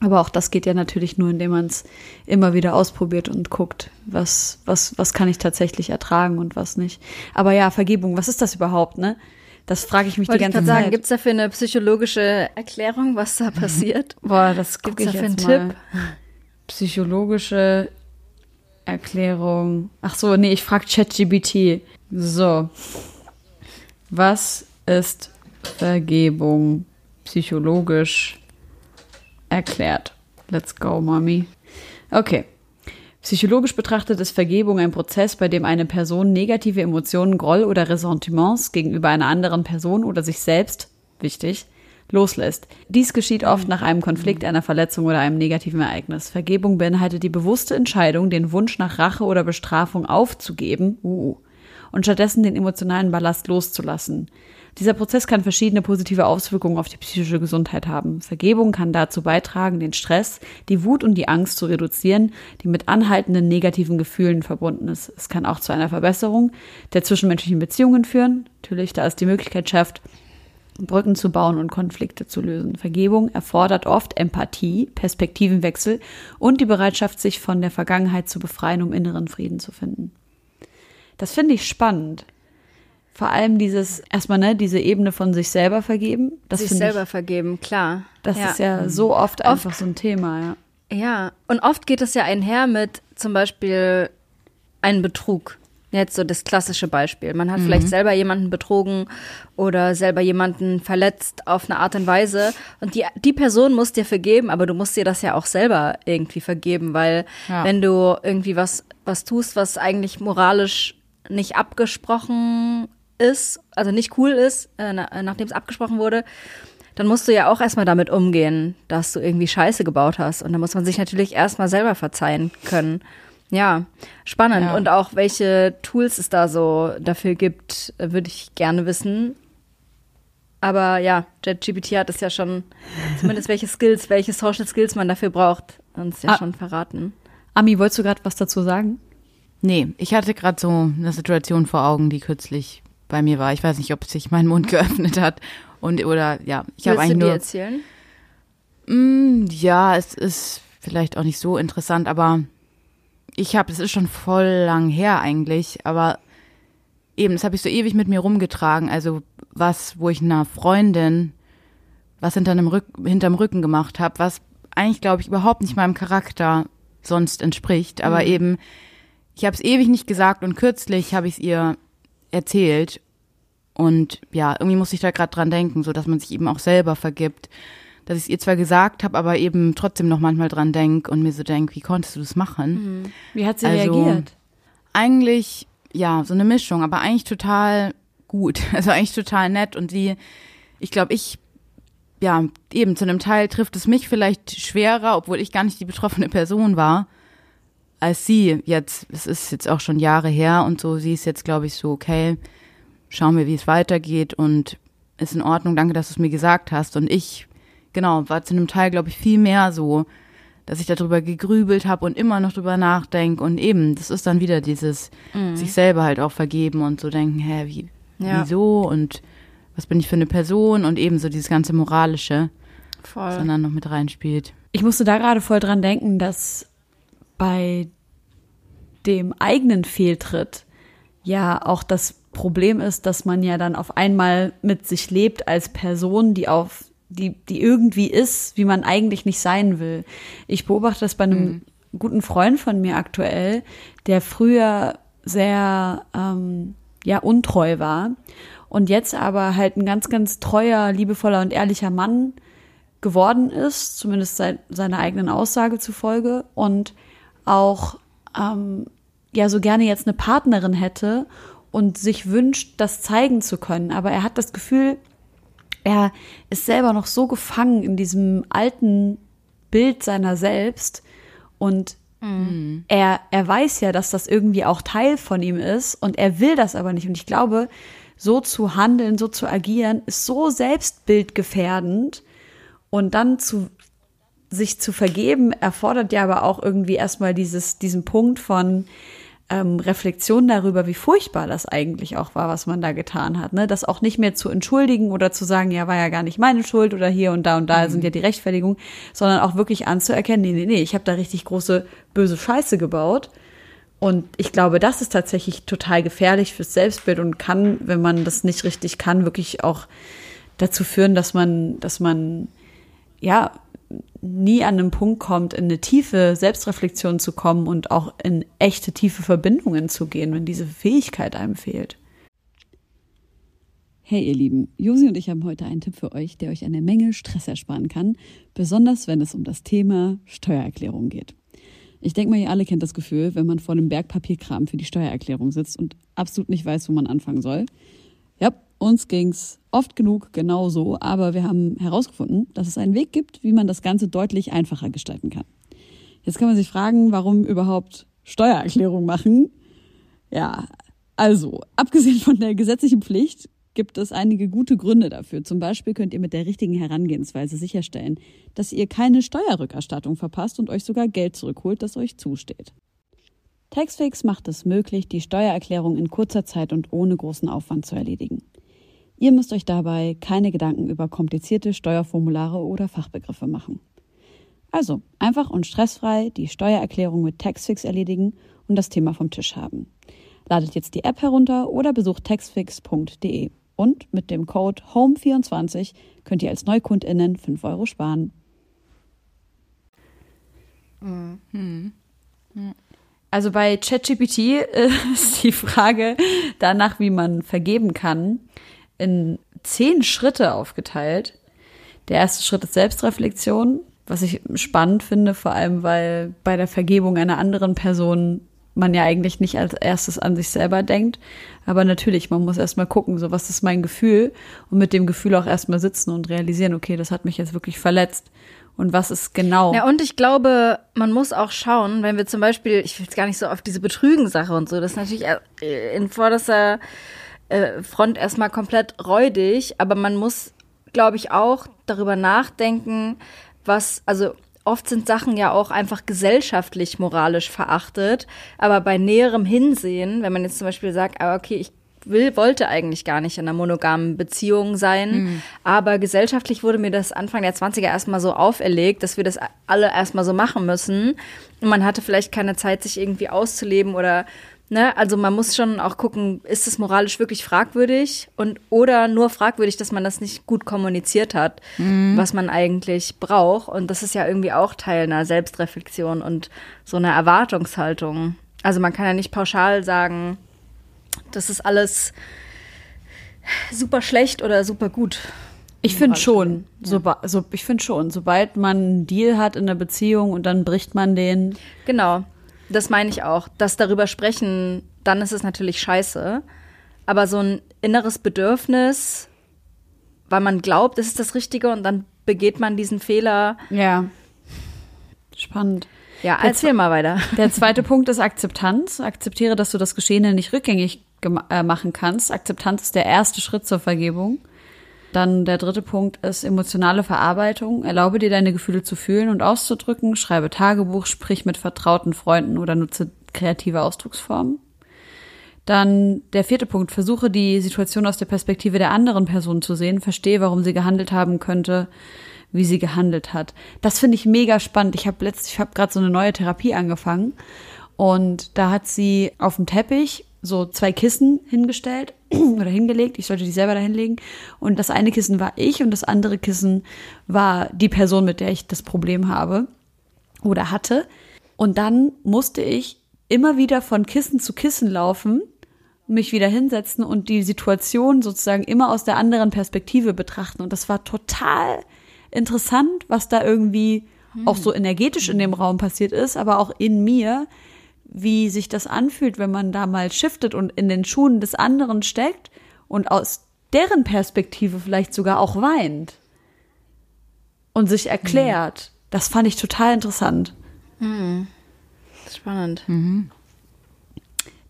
Aber auch das geht ja natürlich nur, indem man es immer wieder ausprobiert und guckt, was, was, was kann ich tatsächlich ertragen und was nicht. Aber ja, Vergebung, was ist das überhaupt, ne? Das frage ich mich Wollte die ich ganze sagen, Zeit. gibt es dafür eine psychologische Erklärung, was da passiert? Boah, das Gibt's gucke ich dafür jetzt einen mal. Psychologische Erklärung. Ach so, nee, ich frage ChatGBT. So. Was ist Vergebung psychologisch erklärt? Let's go, Mommy. Okay. Psychologisch betrachtet ist Vergebung ein Prozess, bei dem eine Person negative Emotionen, Groll oder Ressentiments gegenüber einer anderen Person oder sich selbst, wichtig, loslässt. Dies geschieht oft nach einem Konflikt, einer Verletzung oder einem negativen Ereignis. Vergebung beinhaltet die bewusste Entscheidung, den Wunsch nach Rache oder Bestrafung aufzugeben uh, und stattdessen den emotionalen Ballast loszulassen. Dieser Prozess kann verschiedene positive Auswirkungen auf die psychische Gesundheit haben. Vergebung kann dazu beitragen, den Stress, die Wut und die Angst zu reduzieren, die mit anhaltenden negativen Gefühlen verbunden ist. Es kann auch zu einer Verbesserung der zwischenmenschlichen Beziehungen führen, natürlich, da es die Möglichkeit schafft, Brücken zu bauen und Konflikte zu lösen. Vergebung erfordert oft Empathie, Perspektivenwechsel und die Bereitschaft, sich von der Vergangenheit zu befreien, um inneren Frieden zu finden. Das finde ich spannend. Vor allem dieses, erstmal, ne, diese Ebene von sich selber vergeben. Das Sich selber ich, vergeben, klar. das ist ja so oft einfach so ein Thema, ja. Ja, und oft geht es ja einher mit zum Beispiel einem Betrug. Jetzt so das klassische Beispiel. Man hat vielleicht selber jemanden betrogen oder selber jemanden verletzt auf eine Art und Weise. Und die, die Person muss dir vergeben, aber du musst dir das ja auch selber irgendwie vergeben, weil Ja. wenn du irgendwie was, was tust, was eigentlich moralisch nicht abgesprochen ist, also nicht cool ist, äh, na, nachdem es abgesprochen wurde, dann musst du ja auch erstmal damit umgehen, dass du irgendwie Scheiße gebaut hast. Und da muss man sich natürlich erstmal selber verzeihen können. Ja, spannend. Ja. Und auch welche Tools es da so dafür gibt, äh, würde ich gerne wissen. Aber ja, JetGPT hat es ja schon, zumindest welche Skills, welche Social Skills man dafür braucht, uns ja Ah. schon verraten. Ami, wolltest du gerade was dazu sagen? Nee, ich hatte gerade so eine Situation vor Augen, die kürzlich bei mir war. Ich weiß nicht, ob sich mein Mund geöffnet hat Und oder ja, ich habe eigentlich du nur erzählen? Mm, ja, es ist vielleicht auch nicht so interessant, aber ich habe, es ist schon voll lang her eigentlich, aber eben, das habe ich so ewig mit mir rumgetragen. Also was, wo ich einer Freundin was hinter einem Rück, hinterm Rücken gemacht habe, was eigentlich, glaube ich, überhaupt nicht meinem Charakter sonst entspricht. Aber mhm. eben, ich habe es ewig nicht gesagt und kürzlich habe ich es ihr erzählt. Und ja, irgendwie muss ich da gerade dran denken, so dass man sich eben auch selber vergibt. Dass ich es ihr zwar gesagt habe, aber eben trotzdem noch manchmal dran denk und mir so denk, wie konntest du das machen? Mhm. Wie hat sie also, reagiert? Eigentlich, ja, so eine Mischung, aber eigentlich total gut. Also eigentlich total nett. Und sie, ich glaube, ich ja, eben zu einem Teil trifft es mich vielleicht schwerer, obwohl ich gar nicht die betroffene Person war, als sie jetzt. Es ist jetzt auch schon Jahre her und so. Sie ist jetzt, glaube ich, so, okay, schauen wir, wie es weitergeht und ist in Ordnung. Danke, dass du es mir gesagt hast. Und ich, genau, war zu einem Teil, glaube ich, viel mehr so, dass ich darüber gegrübelt habe und immer noch drüber nachdenke. Und eben, das ist dann wieder dieses mhm. sich selber halt auch vergeben und so denken, hä, wie, ja. wieso? Und was bin ich für eine Person und ebenso dieses ganze Moralische, voll. sondern noch mit reinspielt. Ich musste da gerade voll dran denken, dass bei dem eigenen Fehltritt ja auch das Problem ist, dass man ja dann auf einmal mit sich lebt als Person, die auf die, die irgendwie ist, wie man eigentlich nicht sein will. Ich beobachte das bei einem mhm. guten Freund von mir aktuell, der früher sehr ähm, ja untreu war und jetzt aber halt ein ganz, ganz treuer, liebevoller und ehrlicher Mann geworden ist, zumindest seit seiner eigenen Aussage zufolge und auch ähm, ja so gerne jetzt eine Partnerin hätte und sich wünscht, das zeigen zu können. Aber er hat das Gefühl, er ist selber noch so gefangen in diesem alten Bild seiner selbst und mhm. er, er weiß ja, dass das irgendwie auch Teil von ihm ist und er will das aber nicht. Und ich glaube, so zu handeln, so zu agieren, ist so selbstbildgefährdend. Und dann zu sich zu vergeben, erfordert ja aber auch irgendwie erstmal dieses, diesen Punkt von ähm, Reflexion darüber, wie furchtbar das eigentlich auch war, was man da getan hat. Ne? Das auch nicht mehr zu entschuldigen oder zu sagen, ja, war ja gar nicht meine Schuld oder hier und da und da mhm. sind ja die Rechtfertigungen, sondern auch wirklich anzuerkennen, nee, nee, nee, ich habe da richtig große böse Scheiße gebaut und ich glaube, das ist tatsächlich total gefährlich fürs Selbstbild und kann, wenn man das nicht richtig kann, wirklich auch dazu führen, dass man, dass man ja nie an einen Punkt kommt, in eine tiefe Selbstreflexion zu kommen und auch in echte tiefe Verbindungen zu gehen, wenn diese Fähigkeit einem fehlt. Hey ihr Lieben, Josi und ich haben heute einen Tipp für euch, der euch eine Menge Stress ersparen kann, besonders wenn es um das Thema Steuererklärung geht. Ich denke mal, ihr alle kennt das Gefühl, wenn man vor dem Berg Papierkram für die Steuererklärung sitzt und absolut nicht weiß, wo man anfangen soll. Ja, uns ging's oft genug genauso, aber wir haben herausgefunden, dass es einen Weg gibt, wie man das Ganze deutlich einfacher gestalten kann. Jetzt kann man sich fragen, warum überhaupt Steuererklärung machen? Ja, also, abgesehen von der gesetzlichen Pflicht gibt es einige gute Gründe dafür. Zum Beispiel könnt ihr mit der richtigen Herangehensweise sicherstellen, dass ihr keine Steuerrückerstattung verpasst und euch sogar Geld zurückholt, das euch zusteht. Taxfix macht es möglich, die Steuererklärung in kurzer Zeit und ohne großen Aufwand zu erledigen. Ihr müsst euch dabei keine Gedanken über komplizierte Steuerformulare oder Fachbegriffe machen. Also einfach und stressfrei die Steuererklärung mit Taxfix erledigen und das Thema vom Tisch haben. Ladet jetzt die App herunter oder besucht taxfix.de. Und mit dem Code HOME24 könnt ihr als NeukundInnen 5 Euro sparen. Mhm. Also bei ChatGPT ist die Frage danach, wie man vergeben kann, in zehn Schritte aufgeteilt. Der erste Schritt ist Selbstreflexion, was ich spannend finde, vor allem weil bei der Vergebung einer anderen Person man ja eigentlich nicht als erstes an sich selber denkt. Aber natürlich, man muss erstmal gucken, so was ist mein Gefühl und mit dem Gefühl auch erstmal sitzen und realisieren, okay, das hat mich jetzt wirklich verletzt. Und was ist genau? Ja, und ich glaube, man muss auch schauen, wenn wir zum Beispiel, ich will jetzt gar nicht so auf diese Betrügen-Sache und so, das ist natürlich äh, in vorderster äh, Front erstmal komplett räudig, aber man muss, glaube ich, auch darüber nachdenken, was, also oft sind Sachen ja auch einfach gesellschaftlich moralisch verachtet. Aber bei näherem Hinsehen, wenn man jetzt zum Beispiel sagt, ah, okay, ich will, wollte eigentlich gar nicht in einer monogamen Beziehung sein. Aber gesellschaftlich wurde mir das Anfang der 20er erstmal so auferlegt, dass wir das alle erstmal so machen müssen. Und man hatte vielleicht keine Zeit, sich irgendwie auszuleben oder Ne, also man muss schon auch gucken, ist es moralisch wirklich fragwürdig und oder nur fragwürdig, dass man das nicht gut kommuniziert hat, was man eigentlich braucht. Und das ist ja irgendwie auch Teil einer Selbstreflexion und so einer Erwartungshaltung. Also man kann ja nicht pauschal sagen, das ist alles super schlecht oder super gut. Ich finde schon, so, so, ich finde schon, sobald man einen Deal hat in der Beziehung und dann bricht man den, Genau, das meine ich auch. Das darüber sprechen, dann ist es natürlich scheiße. Aber so ein inneres Bedürfnis, weil man glaubt, es ist das Richtige und dann begeht man diesen Fehler. ja, spannend. Ja, Der erzähl mal weiter. Der zweite Punkt ist Akzeptanz. Akzeptiere, dass du das Geschehene nicht rückgängig äh, machen kannst. Akzeptanz ist der erste Schritt zur Vergebung. Dann der dritte Punkt ist emotionale Verarbeitung. Erlaube dir deine Gefühle zu fühlen und auszudrücken. Schreibe Tagebuch, sprich mit vertrauten Freunden oder nutze kreative Ausdrucksformen. Dann der vierte Punkt. Versuche die Situation aus der Perspektive der anderen Person zu sehen. Verstehe, warum sie gehandelt haben könnte, wie sie gehandelt hat. Das finde ich mega spannend. Ich habe letzt, ich habe gerade so eine neue Therapie angefangen und da hat sie auf dem Teppich so zwei Kissen hingestellt oder hingelegt. Ich sollte die selber da hinlegen. Und das eine Kissen war ich und das andere Kissen war die Person, mit der ich das Problem habe oder hatte. Und dann musste ich immer wieder von Kissen zu Kissen laufen, mich wieder hinsetzen und die Situation sozusagen immer aus der anderen Perspektive betrachten. Und das war total interessant, was da irgendwie auch so energetisch in dem Raum passiert ist, aber auch in mir, wie sich das anfühlt, wenn man da mal shiftet und in den Schuhen des anderen steckt und aus deren Perspektive vielleicht sogar auch weint und sich erklärt. Das fand ich total interessant. Spannend.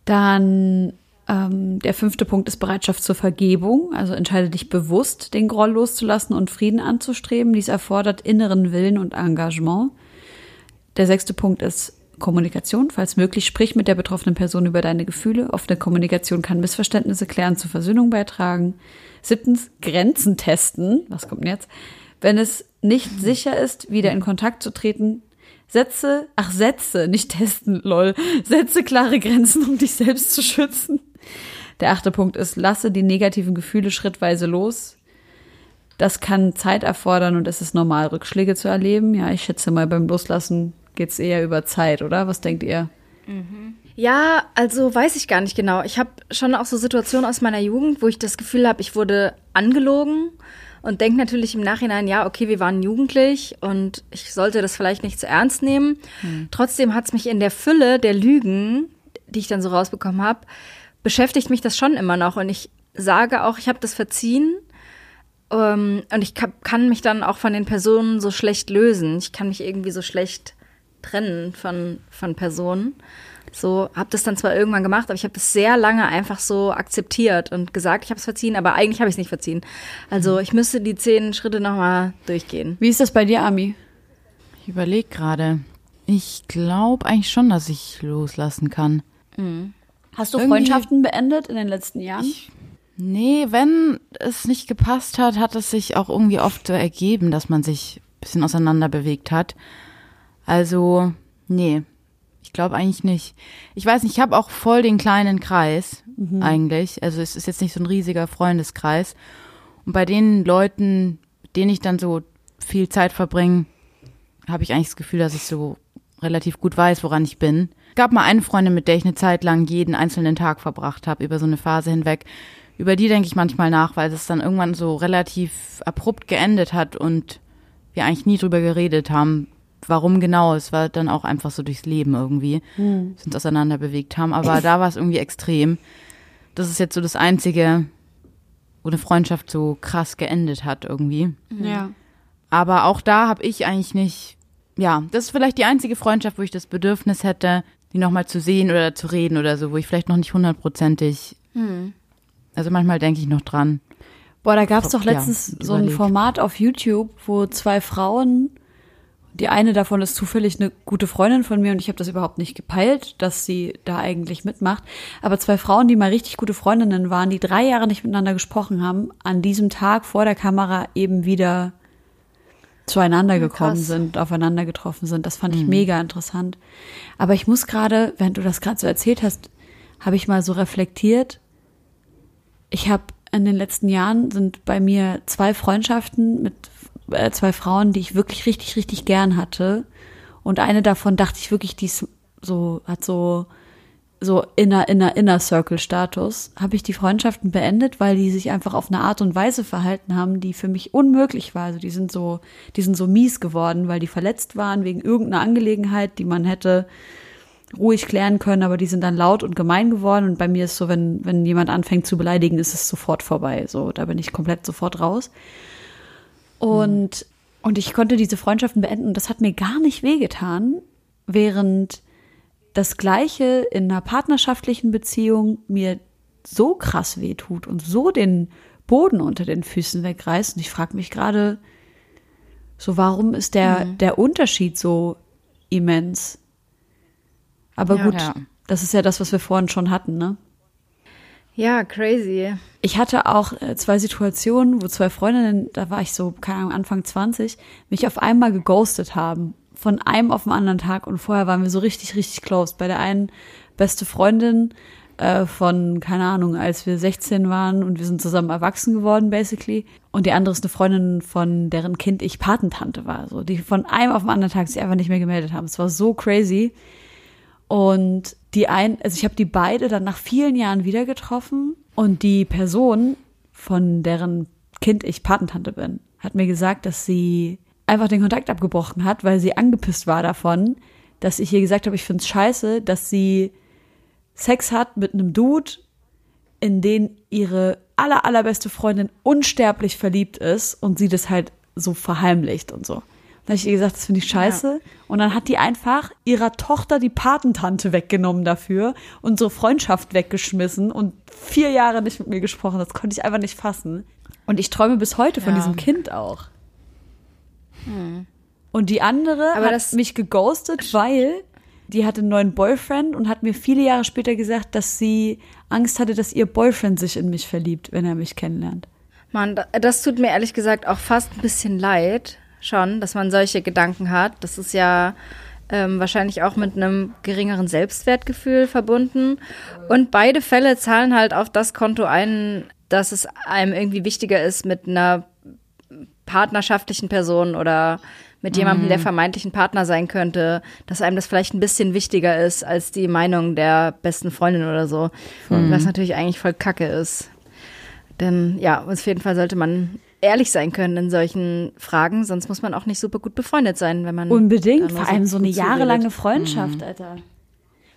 Dann ähm, der fünfte Punkt ist Bereitschaft zur Vergebung. Also entscheide dich bewusst, den Groll loszulassen und Frieden anzustreben. Dies erfordert inneren Willen und Engagement. Der sechste Punkt ist Kommunikation. Falls möglich, sprich mit der betroffenen Person über deine Gefühle. Offene Kommunikation kann Missverständnisse klären, zur Versöhnung beitragen. Siebtens, Grenzen testen. Was kommt denn jetzt? Wenn es nicht sicher ist, wieder in Kontakt zu treten, setze, ach, setze, nicht testen, lol. Setze klare Grenzen, um dich selbst zu schützen. Der achte Punkt ist, lasse die negativen Gefühle schrittweise los. Das kann Zeit erfordern und es ist normal, Rückschläge zu erleben. Ja, ich schätze mal, beim Loslassen geht's eher über Zeit, oder? Was denkt ihr? Ja, also weiß ich gar nicht genau. Ich habe schon auch so Situationen aus meiner Jugend, wo ich das Gefühl habe, ich wurde angelogen und denke natürlich im Nachhinein, ja, okay, wir waren jugendlich und ich sollte das vielleicht nicht zu ernst nehmen. Trotzdem hat es mich in der Fülle der Lügen, die ich dann so rausbekommen habe, beschäftigt mich das schon immer noch und ich sage auch, ich habe das verziehen. Ähm, und ich ka- kann mich dann auch von den Personen so schlecht lösen. Ich kann mich irgendwie so schlecht trennen von, von Personen. So, habe das dann zwar irgendwann gemacht, aber ich habe das sehr lange einfach so akzeptiert und gesagt, ich habe es verziehen, aber eigentlich habe ich es nicht verziehen. Also ich müsste die zehn Schritte nochmal durchgehen. Wie ist das bei dir, Ami? Ich überlege gerade. Ich glaube eigentlich schon, dass ich loslassen kann. Hast du Irgendwie- Freundschaften beendet in den letzten Jahren? Nee, wenn es nicht gepasst hat, hat es sich auch irgendwie oft so ergeben, dass man sich ein bisschen auseinander bewegt hat. Also, nee, ich glaube eigentlich nicht. Ich weiß nicht, ich habe auch voll den kleinen Kreis eigentlich. Also es ist jetzt nicht so ein riesiger Freundeskreis. Und bei den Leuten, denen ich dann so viel Zeit verbringe, habe ich eigentlich das Gefühl, dass ich so relativ gut weiß, woran ich bin. Es gab mal eine Freundin, mit der ich eine Zeit lang jeden einzelnen Tag verbracht habe, über so eine Phase hinweg. Über die denke ich manchmal nach, weil es dann irgendwann so relativ abrupt geendet hat und wir eigentlich nie drüber geredet haben, warum genau. Es war dann auch einfach so durchs Leben irgendwie, hm. uns auseinander bewegt haben. Aber da war es irgendwie extrem. Das ist jetzt so das Einzige, wo eine Freundschaft so krass geendet hat irgendwie. Ja. Aber auch da habe ich eigentlich nicht, ja, das ist vielleicht die einzige Freundschaft, wo ich das Bedürfnis hätte, die nochmal zu sehen oder zu reden oder so, wo ich vielleicht noch nicht hundertprozentig, also manchmal denke ich noch dran. Boah, da gab's doch Ja, letztens so ein. Format auf YouTube, wo zwei Frauen Die eine davon ist zufällig eine gute Freundin von mir und ich habe das überhaupt nicht gepeilt, dass sie da eigentlich mitmacht. Aber zwei Frauen, die mal richtig gute Freundinnen waren, die drei Jahre nicht miteinander gesprochen haben, an diesem Tag vor der Kamera eben wieder zueinander gekommen krass. sind, aufeinander getroffen sind. Das fand ich mega interessant. Aber ich muss gerade, während du das gerade so erzählt hast, habe ich mal so reflektiert. Ich habe in den letzten Jahren sind bei mir zwei Freundschaften mit äh, zwei Frauen, die ich wirklich richtig, richtig gern hatte. Und eine davon dachte ich wirklich, die ist so, hat so, so inner, inner, inner Circle Status. Habe ich die Freundschaften beendet, weil die sich einfach auf eine Art und Weise verhalten haben, die für mich unmöglich war. Also die sind so, die sind so mies geworden, weil die verletzt waren wegen irgendeiner Angelegenheit, die man hätte ruhig klären können, aber die sind dann laut und gemein geworden. Und bei mir ist so, wenn, wenn jemand anfängt zu beleidigen, ist es sofort vorbei. So, da bin ich komplett sofort raus. Und, und ich konnte diese Freundschaften beenden und das hat mir gar nicht wehgetan, während das Gleiche in einer partnerschaftlichen Beziehung mir so krass wehtut und so den Boden unter den Füßen wegreißt. Und ich frage mich gerade, so warum ist der, der Unterschied so immens? Aber Ja. gut, Ja. das ist ja das, was wir vorhin schon hatten, ne? Ja, crazy. Ich hatte auch äh, zwei Situationen, wo zwei Freundinnen, da war ich so, keine Ahnung, Anfang 20, mich auf einmal geghostet haben. Von einem auf den anderen Tag. Und vorher waren wir so richtig, richtig close. Bei der einen beste Freundin äh, von, keine Ahnung, als wir 16 waren und wir sind zusammen erwachsen geworden, basically. Und die andere ist eine Freundin, von deren Kind ich Patentante war. So, die von einem auf den anderen Tag sich einfach nicht mehr gemeldet haben. Es war so crazy. Und die ein, also ich habe die beide dann nach vielen Jahren wieder getroffen und die Person, von deren Kind ich Patentante bin, hat mir gesagt, dass sie einfach den Kontakt abgebrochen hat, weil sie angepisst war davon, dass ich ihr gesagt habe, ich find's scheiße, dass sie Sex hat mit einem Dude, in den ihre aller allerbeste Freundin unsterblich verliebt ist und sie das halt so verheimlicht und so. Dann habe ich ihr gesagt, das finde ich scheiße. Und dann hat die einfach ihrer Tochter die Patentante weggenommen dafür, unsere Freundschaft weggeschmissen und vier Jahre nicht mit mir gesprochen. Das konnte ich einfach nicht fassen. Und ich träume bis heute von Ja. diesem Kind auch. Und die andere Aber hat mich geghostet, weil die hatte einen neuen Boyfriend und hat mir viele Jahre später gesagt, dass sie Angst hatte, dass ihr Boyfriend sich in mich verliebt, wenn er mich kennenlernt. Mann, da- das tut mir ehrlich gesagt auch fast ein bisschen leid, schon, dass man solche Gedanken hat. Das ist ja ähm, wahrscheinlich auch mit einem geringeren Selbstwertgefühl verbunden. Und beide Fälle zahlen halt auf das Konto ein, dass es einem irgendwie wichtiger ist, mit einer partnerschaftlichen Person oder mit jemandem, der vermeintlich ein Partner sein könnte, dass einem das vielleicht ein bisschen wichtiger ist als die Meinung der besten Freundin oder so. Was natürlich eigentlich voll Kacke ist. Denn ja, auf jeden Fall sollte man ehrlich sein können in solchen Fragen, sonst muss man auch nicht super gut befreundet sein, wenn man Unbedingt, vor allem so eine gut zuredet. jahrelange Freundschaft, Alter.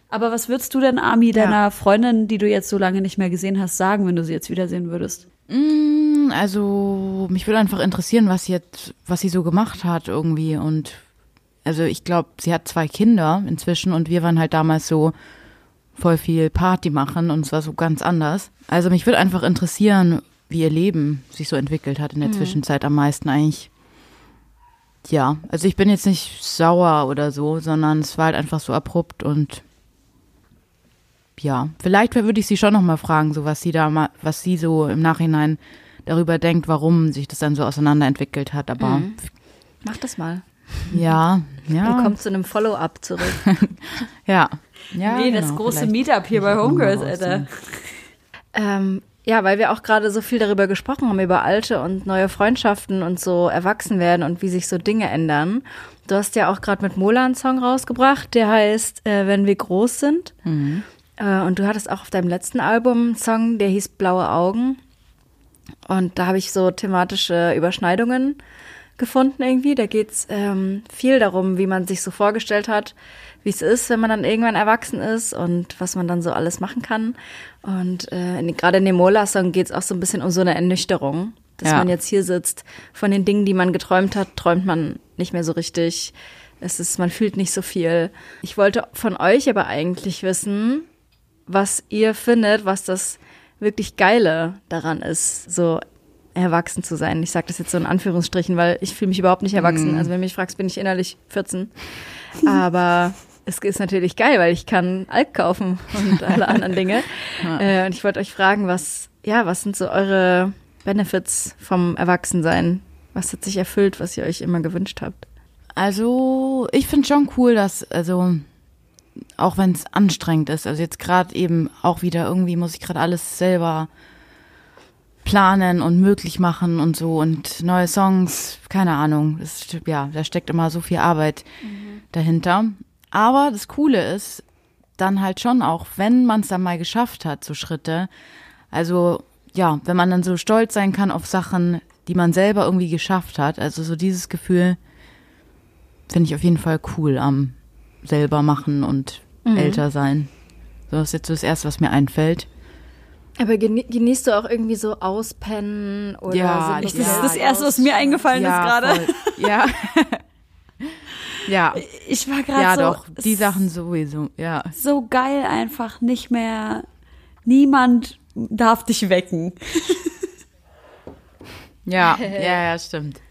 Aber was würdest du denn, Ami, deiner Freundin, die du jetzt so lange nicht mehr gesehen hast, sagen, wenn du sie jetzt wiedersehen würdest? Mm, Also, mich würde einfach interessieren, was sie jetzt, was sie so gemacht hat irgendwie. Und also ich glaube, sie hat zwei Kinder inzwischen und wir waren halt damals so voll viel Party machen und es war so ganz anders. Also mich würde einfach interessieren, wie ihr Leben sich so entwickelt hat in der Zwischenzeit am meisten eigentlich. Ja, also ich bin jetzt nicht sauer oder so, sondern es war halt einfach so abrupt und ja, vielleicht würde ich sie schon noch mal fragen, so was sie da mal, was sie so im Nachhinein darüber denkt, warum sich das dann so auseinanderentwickelt hat. Aber Mach das mal. ja, ja, Du kommst zu einem Follow-up zurück. ja, ja. nee, das genau, große vielleicht. Meetup hier bei Homegirls, Alter. ähm, ja, weil wir auch gerade so viel darüber gesprochen haben, über alte und neue Freundschaften und so erwachsen werden und wie sich so Dinge ändern. Du hast ja auch gerade mit Mola einen Song rausgebracht, der heißt äh, Wenn wir groß sind. Äh, und du hattest auch auf deinem letzten Album einen Song, der hieß Blaue Augen. Und da habe ich so thematische Überschneidungen gefunden irgendwie. Da geht's ähm, viel darum, wie man sich so vorgestellt hat, wie es ist, wenn man dann irgendwann erwachsen ist und was man dann so alles machen kann. Und äh, gerade in dem Mola-Song geht's auch so ein bisschen um so eine Ernüchterung, dass Ja. man jetzt hier sitzt. Von den Dingen, die man geträumt hat, träumt man nicht mehr so richtig. Es ist, man fühlt nicht so viel. Ich wollte von euch aber eigentlich wissen, was ihr findet, was das wirklich Geile daran ist, so erwachsen zu sein. Ich sage das jetzt so in Anführungsstrichen, weil ich fühle mich überhaupt nicht erwachsen. Mhm. Also wenn du mich fragst, bin ich innerlich 14. Aber es ist natürlich geil, weil ich kann Alk kaufen und alle anderen Dinge. Äh, und ich wollte euch fragen, was, ja, was sind so eure Benefits vom Erwachsensein? Was hat sich erfüllt, was ihr euch immer gewünscht habt? Also, ich finde schon cool, dass, also, auch wenn es anstrengend ist, also jetzt gerade eben auch wieder irgendwie muss ich gerade alles selber planen und möglich machen und so und neue Songs, keine Ahnung, das, ja, da steckt immer so viel Arbeit dahinter. Aber das Coole ist dann halt schon auch, wenn man es dann mal geschafft hat, so Schritte, also ja, wenn man dann so stolz sein kann auf Sachen, die man selber irgendwie geschafft hat, also so dieses Gefühl, finde ich auf jeden Fall cool am selber machen und älter sein. So das ist jetzt so das Erste, was mir einfällt. Aber genie genießt du auch irgendwie so Auspennen oder Ja, ich- Das Ja, ist das Erste, was mir eingefallen ist gerade. Ja. ja. Ich war gerade Ja, so, doch, die Sachen sowieso, ja. so geil einfach nicht mehr. Niemand darf dich wecken. Ja, ja, ja, stimmt.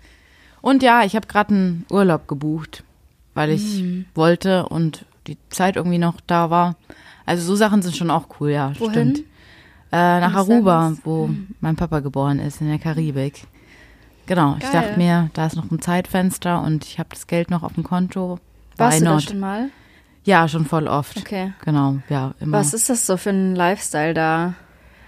Und ja, ich habe gerade einen Urlaub gebucht, weil ich Mhm. wollte und die Zeit irgendwie noch da war. Also so Sachen sind schon auch cool, ja, Wohin? stimmt. Äh, nach Aruba, wo mein Papa geboren ist, in der Karibik. Genau, ich Geil. dachte mir, da ist noch ein Zeitfenster und ich habe das Geld noch auf dem Konto. Warst Why du schon mal? Ja, schon voll oft. Okay. Genau, ja, immer. Was ist das so für ein Lifestyle da?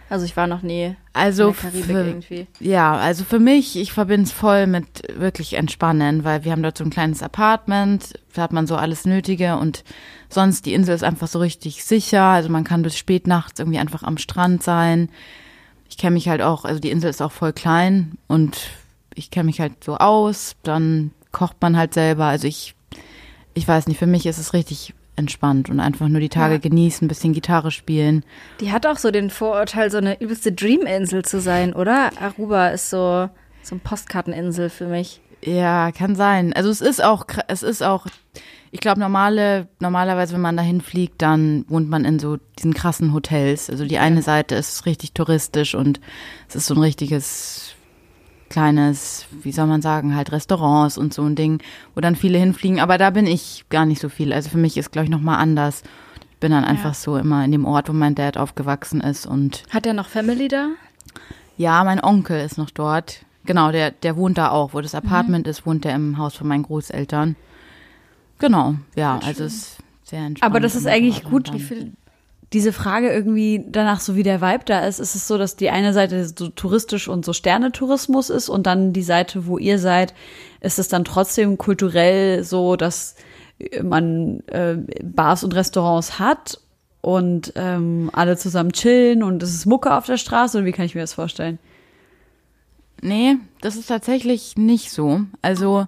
Also ich war noch nie also in der Karibik für, irgendwie. Ja, also für mich, ich verbinde es voll mit wirklich entspannen, weil wir haben dort so ein kleines Apartment, da hat man so alles Nötige und sonst die Insel ist einfach so richtig sicher, also man kann bis spät nachts irgendwie einfach am Strand sein. Ich kenne mich halt auch, also die Insel ist auch voll klein und ich kenne mich halt so aus, dann kocht man halt selber, also ich, ich weiß nicht, für mich ist es richtig entspannt und einfach nur die Tage Ja. genießen, ein bisschen Gitarre spielen. Die hat auch so den Vorurteil, so eine übelste Dreaminsel zu sein, oder? Aruba ist so, so eine Postkarteninsel für mich. Ja, kann sein. Also es ist auch, es ist auch, ich glaube normale, normalerweise, wenn man dahin fliegt, dann wohnt man in so diesen krassen Hotels. Also die eine Seite ist richtig touristisch und es ist so ein richtiges kleines, wie soll man sagen, halt Restaurants und so ein Ding, wo dann viele hinfliegen. Aber da bin ich gar nicht so viel. Also für mich ist, glaube ich, nochmal anders. Ich bin dann einfach so immer in dem Ort, wo mein Dad aufgewachsen ist und Hat er noch Family da? ja, mein Onkel ist noch dort. Genau, der, der wohnt da auch. Wo das Apartment ist, wohnt er im Haus von meinen Großeltern. Genau, ja, also es ist sehr entspannt. Aber das ist eigentlich gut, wie viel diese Frage irgendwie danach, so wie der Vibe da ist, ist es so, dass die eine Seite so touristisch und so Sternetourismus ist und dann die Seite, wo ihr seid, ist es dann trotzdem kulturell so, dass man äh, Bars und Restaurants hat und ähm, alle zusammen chillen und es ist Mucke auf der Straße oder wie kann ich mir das vorstellen? Nee, das ist tatsächlich nicht so. Also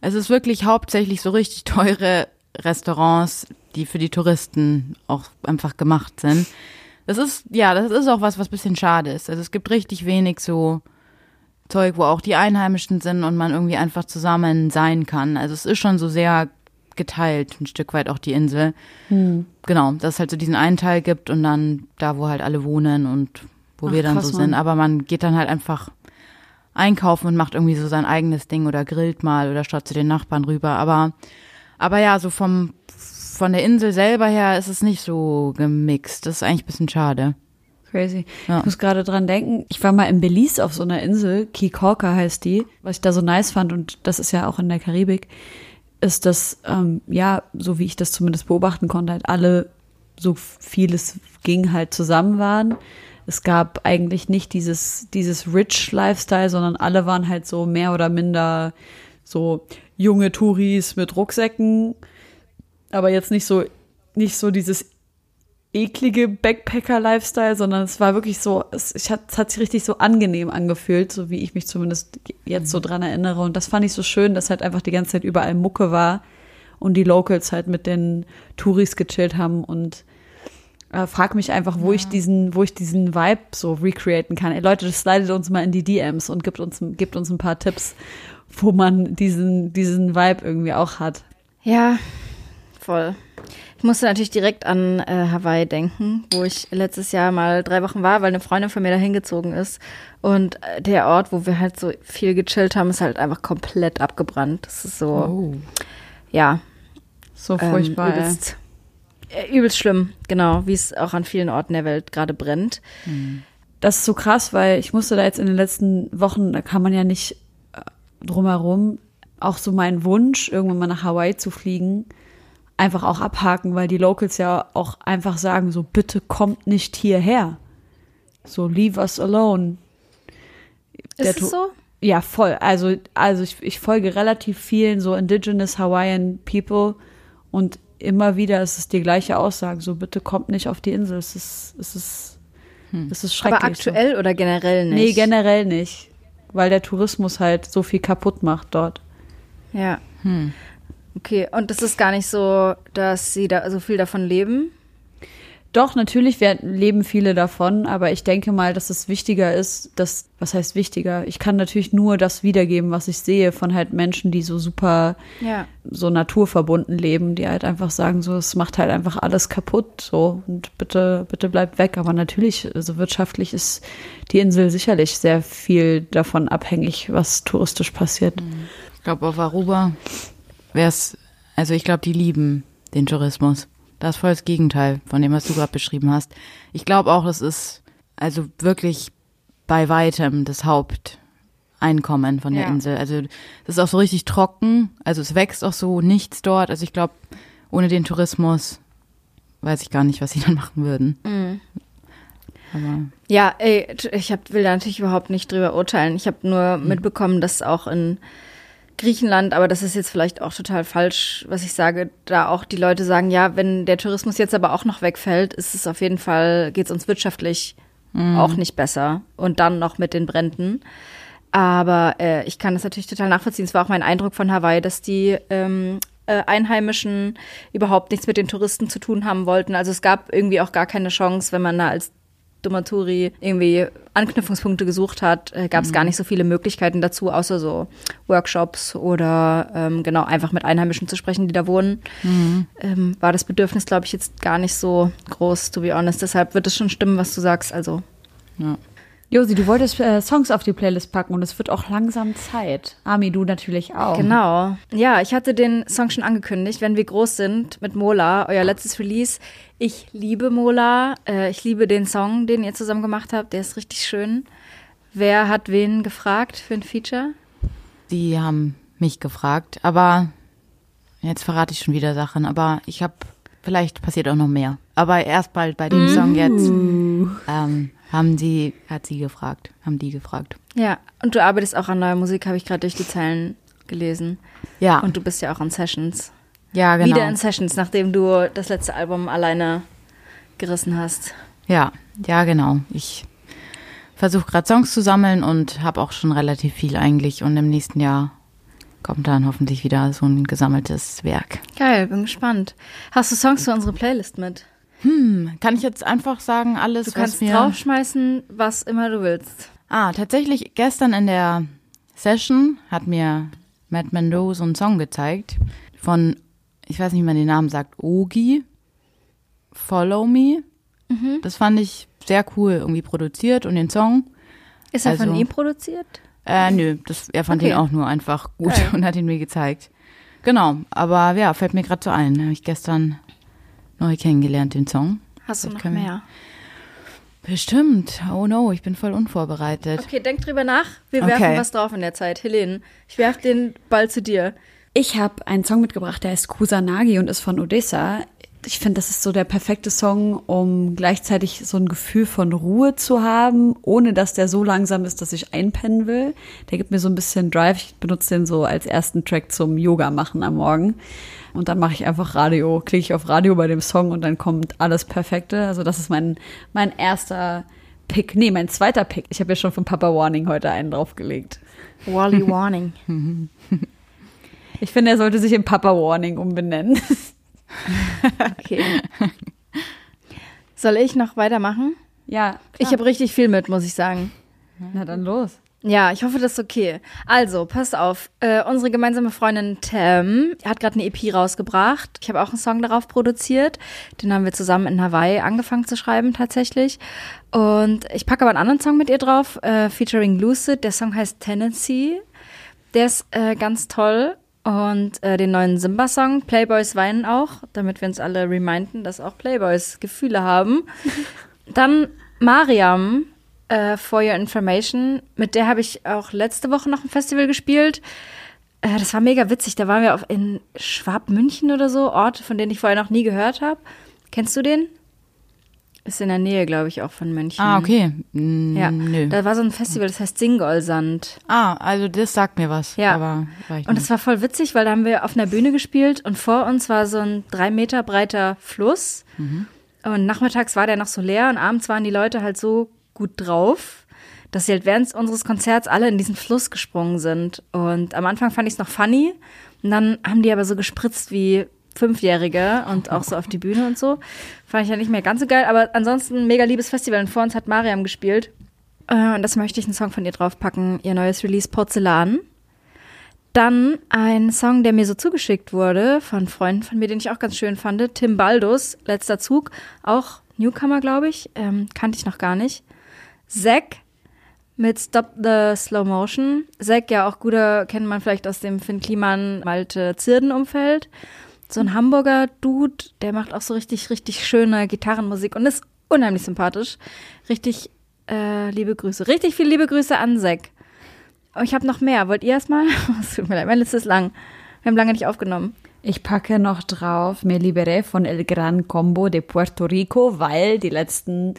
es ist wirklich hauptsächlich so richtig teure Restaurants, die für die Touristen auch einfach gemacht sind. Das ist, ja, das ist auch was, was bisschen schade ist. Also es gibt richtig wenig so Zeug, wo auch die Einheimischen sind und man irgendwie einfach zusammen sein kann. Also es ist schon so sehr geteilt, ein Stück weit auch die Insel. Genau, dass es halt so diesen einen Teil gibt und dann da, wo halt alle wohnen und wo Ach, wir dann krass, so Mann. sind. Aber man geht dann halt einfach einkaufen und macht irgendwie so sein eigenes Ding oder grillt mal oder schaut zu den Nachbarn rüber. Aber, aber ja, so vom, von der Insel selber her ist es nicht so gemixt. Das ist eigentlich ein bisschen schade. Crazy. Ja. Ich muss gerade dran denken, ich war mal in Belize auf so einer Insel, Key Corker heißt die, was ich da so nice fand und das ist ja auch in der Karibik, ist, dass, ähm, ja, so wie ich das zumindest beobachten konnte, halt alle, so vieles ging halt zusammen waren. Es gab eigentlich nicht dieses, dieses rich Lifestyle, sondern alle waren halt so mehr oder minder so junge Touris mit Rucksäcken, aber jetzt nicht so, nicht so dieses eklige Backpacker-Lifestyle, sondern es war wirklich so, es, ich hat, es hat sich richtig so angenehm angefühlt, so wie ich mich zumindest jetzt so dran erinnere. Und das fand ich so schön, dass halt einfach die ganze Zeit überall Mucke war und die Locals halt mit den Touris gechillt haben und äh, frag mich einfach, wo ich diesen, wo ich diesen Vibe so recreaten kann. Ey, Leute, das slidet uns mal in die DMs und gibt uns, gibt uns ein paar Tipps, wo man diesen, diesen Vibe irgendwie auch hat. Ja, voll. musste natürlich direkt an äh, Hawaii denken, wo ich letztes Jahr mal drei Wochen war, weil eine Freundin von mir da hingezogen ist. Und äh, der Ort, wo wir halt so viel gechillt haben, ist halt einfach komplett abgebrannt. Das ist so, Oh. ja, So ähm, furchtbar. ey. übelst, äh, übelst schlimm, genau, wie es auch an vielen Orten der Welt gerade brennt. Das ist so krass, weil ich musste da jetzt in den letzten Wochen, da kann man ja nicht drumherum, auch so meinen Wunsch, irgendwann mal nach Hawaii zu fliegen, einfach auch abhaken, weil die Locals ja auch einfach sagen, so bitte kommt nicht hierher. So leave us alone. Der Ist es so? Ja, voll. Also, also ich, ich folge relativ vielen so indigenous Hawaiian people und immer wieder ist es die gleiche Aussage, so bitte kommt nicht auf die Insel. Es ist, es ist, es ist schrecklich. Aber so. aktuell oder generell nicht? Nee, generell nicht. Weil der Tourismus halt so viel kaputt macht dort. Ja. Okay, und das ist gar nicht so, dass sie da so viel davon leben? Doch, natürlich werden, leben viele davon, aber ich denke mal, dass es wichtiger ist, dass, was heißt wichtiger? Ich kann natürlich nur das wiedergeben, was ich sehe von halt Menschen, die so super, Ja. so naturverbunden leben, die halt einfach sagen, so, es macht halt einfach alles kaputt, so, und bitte, bitte bleibt weg. Aber natürlich, also wirtschaftlich ist die Insel sicherlich sehr viel davon abhängig, was touristisch passiert. Ich glaube, auf Aruba wäre es, also ich glaube, die lieben den Tourismus. Das ist voll das Gegenteil von dem, was du gerade beschrieben hast. Ich glaube auch, das ist also wirklich bei weitem das Haupteinkommen von der Ja. Insel. Also das ist auch so richtig trocken. Also es wächst auch so nichts dort. Also ich glaube, ohne den Tourismus weiß ich gar nicht, was sie dann machen würden. Aber Ja, ey, ich hab, will da natürlich überhaupt nicht drüber urteilen. Ich habe nur Mhm. mitbekommen, dass auch in Griechenland, aber das ist jetzt vielleicht auch total falsch, was ich sage, da auch die Leute sagen, ja, wenn der Tourismus jetzt aber auch noch wegfällt, ist es auf jeden Fall, geht es uns wirtschaftlich auch nicht besser. Und dann noch mit den Bränden. Aber äh, ich kann das natürlich total nachvollziehen. Es war auch mein Eindruck von Hawaii, dass die ähm, äh, Einheimischen überhaupt nichts mit den Touristen zu tun haben wollten. Also es gab irgendwie auch gar keine Chance, wenn man da als dummer Touri irgendwie Anknüpfungspunkte gesucht hat, äh, gab es gar nicht so viele Möglichkeiten dazu, außer so Workshops oder ähm, genau einfach mit Einheimischen zu sprechen, die da wohnen. Ähm, war das Bedürfnis, glaube ich, jetzt gar nicht so groß, to be honest. Deshalb wird es schon stimmen, was du sagst. Also ja. Josi, du wolltest äh, Songs auf die Playlist packen und es wird auch langsam Zeit. Ami, du natürlich auch. Genau. Ja, ich hatte den Song schon angekündigt, wenn wir groß sind mit Mola, euer letztes Release. Ich liebe Mola. Äh, ich liebe den Song, den ihr zusammen gemacht habt. Der ist richtig schön. Wer hat wen gefragt für ein Feature? Die haben mich gefragt, aber jetzt verrate ich schon wieder Sachen, aber ich habe, vielleicht passiert auch noch mehr. Aber erst bald bei dem Song jetzt ähm, haben sie, hat sie gefragt, haben die gefragt. Ja, und du arbeitest auch an neuer Musik, habe ich gerade durch die Zeilen gelesen. Ja, Und du bist ja auch an Sessions. ja, genau. Wieder in Sessions, nachdem du das letzte Album alleine gerissen hast. Ja, ja, genau. Ich versuche gerade Songs zu sammeln und habe auch schon relativ viel eigentlich. Und im nächsten Jahr kommt dann hoffentlich wieder so ein gesammeltes Werk. Geil, bin gespannt. Hast du Songs für unsere Playlist mit? Kann ich jetzt einfach sagen, alles, Du kannst was mir... draufschmeißen, was immer du willst. Ah, tatsächlich gestern in der Session hat mir Matt Mendo so einen Song gezeigt von, ich weiß nicht, wie man den Namen sagt, Ogi, Follow Me. Das fand ich sehr cool irgendwie produziert und den Song. Ist er von Also- ihm produziert? Äh, nö, das, er fand Okay. ihn auch nur einfach gut Geil. und hat ihn mir gezeigt. Genau, aber ja, fällt mir gerade so ein. Habe ich gestern neu kennengelernt, den Song. Hast du noch können wir- mehr? Bestimmt. Oh no, ich bin voll unvorbereitet. Okay, denk drüber nach. Wir Okay. werfen was drauf in der Zeit. Helene, ich werf den Ball zu dir. Ich habe einen Song mitgebracht, der heißt Kusanagi und ist von Odessa. Ich finde, das ist so der perfekte Song, um gleichzeitig so ein Gefühl von Ruhe zu haben, ohne dass der so langsam ist, dass ich einpennen will. Der gibt mir so ein bisschen Drive. Ich benutze den so als ersten Track zum Yoga machen am Morgen. Und dann mache ich einfach Radio, klicke ich auf Radio bei dem Song und dann kommt alles Perfekte. Also das ist mein, mein erster Pick. Nee, mein zweiter Pick. Ich habe ja schon von Papa Warning heute einen draufgelegt. Wally Warning. Ich finde, er sollte sich in Papa Warning umbenennen. Okay. Soll ich noch weitermachen? Ja, Ich habe richtig viel mit, muss ich sagen. Na dann los. Ja, ich hoffe, das ist okay. Also, passt auf. Äh, unsere gemeinsame Freundin Tam hat gerade eine EP rausgebracht. Ich habe auch einen Song darauf produziert. Den haben wir zusammen in Hawaii angefangen zu schreiben, tatsächlich. Und ich packe aber einen anderen Song mit ihr drauf, äh, featuring Lucid. Der Song heißt Tendency. Der ist äh, ganz toll. Und äh, den neuen Simba-Song, Playboys weinen auch, damit wir uns alle reminden, dass auch Playboys Gefühle haben. Dann Mariam, äh, For Your Information. Mit der habe ich auch letzte Woche noch ein Festival gespielt. Äh, das war mega witzig. Da waren wir auf, in Schwabmünchen oder so, Orte, von denen ich vorher noch nie gehört habe. Kennst du den? Ist in der Nähe, glaube ich, auch von München. Ah, okay. Mm, Ja, Nö. da war so ein Festival, das heißt Singolsand. Ah, also das sagt mir was. Ja. Aber Und das war voll witzig, weil da haben wir auf einer Bühne gespielt und vor uns war so ein drei Meter breiter Fluss. Und nachmittags war der noch so leer und abends waren die Leute halt so gut drauf, dass sie halt während unseres Konzerts alle in diesen Fluss gesprungen sind. Und am Anfang fand ich es noch funny. Und dann haben die aber so gespritzt wie Fünfjährige und auch so auf die Bühne und so. Fand ich ja nicht mehr ganz so geil. Aber ansonsten mega liebes Festival. Und vor uns hat Mariam gespielt. Äh, Und das möchte ich einen Song von ihr draufpacken. Ihr neues Release Porzellan. Dann ein Song, der mir so zugeschickt wurde von Freunden von mir, den ich auch ganz schön fand. Tim Baldus, letzter Zug. Auch Newcomer, glaube ich. Ähm, kannte ich noch gar nicht. Zack mit Stop the Slow Motion. Zack, ja auch guter, kennt man vielleicht aus dem Finn Kliman Malte Zirden Umfeld. So ein Hamburger Dude, der macht auch so richtig, richtig schöne Gitarrenmusik und ist unheimlich sympathisch. Richtig äh, liebe Grüße. Richtig viele liebe Grüße an Zack. Oh, ich habe noch mehr. Wollt ihr erstmal? Es tut mir leid, meine Liste ist lang. Wir haben lange nicht aufgenommen. Ich packe noch drauf Me Liberé von El Gran Combo de Puerto Rico, weil die letzten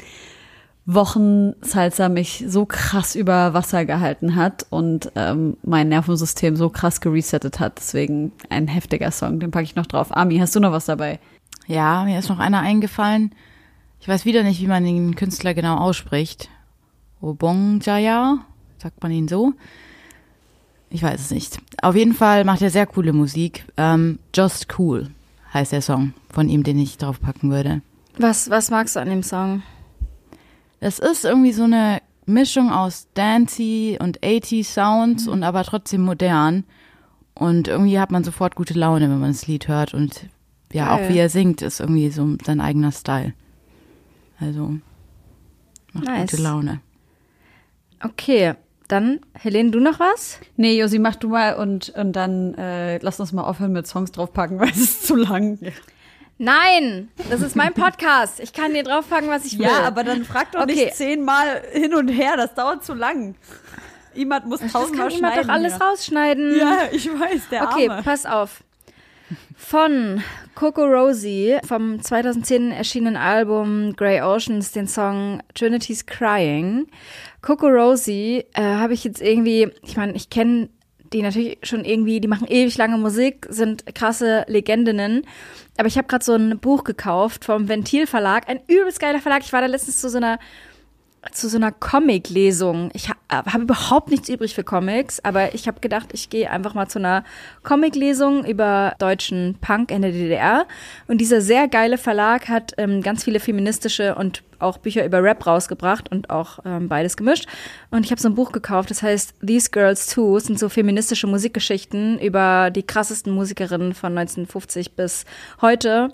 Wochen Salsa mich so krass über Wasser gehalten hat und ähm, mein Nervensystem so krass geresettet hat. Deswegen ein heftiger Song, den packe ich noch drauf. Ami, hast du noch was dabei? Ja, mir ist noch einer eingefallen. Ich weiß wieder nicht, wie man den Künstler genau ausspricht. Obongjaya, sagt man ihn so? Ich weiß es nicht. Auf jeden Fall macht er sehr coole Musik. Ähm, Just Cool heißt der Song von ihm, den ich draufpacken würde. Was, was magst du an dem Song? Es ist irgendwie so eine Mischung aus Dancey und 80 Sounds und aber trotzdem modern. Und irgendwie hat man sofort gute Laune, wenn man das Lied hört. Und ja, Geil. auch wie er singt, ist irgendwie so sein eigener Style. Also macht Nice. gute Laune. Okay, dann, Helene, du noch was? Nee, Josi, mach du mal und, und dann äh, lass uns mal aufhören mit Songs draufpacken, weil es ist zu lang. Nein, das ist mein Podcast. Ich kann dir draufpacken, was ich will. Ja, aber dann frag doch Okay. nicht zehnmal hin und her, das dauert zu lang. Jemand muss tausendmal kann jemand schneiden. doch alles hier. rausschneiden. Ja, ich weiß, der Okay, Arme. pass auf. Von Coco Rosie vom 2010 erschienenen Album Grey Oceans den Song Trinity's Crying. Coco Rosie äh, habe ich jetzt irgendwie, ich meine, ich kenne die natürlich schon irgendwie, die machen ewig lange Musik, sind krasse Legendinnen. Aber ich habe gerade so ein Buch gekauft vom Ventil Verlag, ein übelst geiler Verlag. Ich war da letztens zu so einer zu so einer Comic-Lesung. Ich ha habe überhaupt nichts übrig für Comics, aber ich habe gedacht, ich gehe einfach mal zu einer Comic-Lesung über deutschen Punk in der DDR. Und dieser sehr geile Verlag hat ähm, ganz viele feministische und auch Bücher über Rap rausgebracht und auch ähm, beides gemischt. Und ich habe so ein Buch gekauft, das heißt These Girls Too. Es sind so feministische Musikgeschichten über die krassesten Musikerinnen von 1950 bis heute.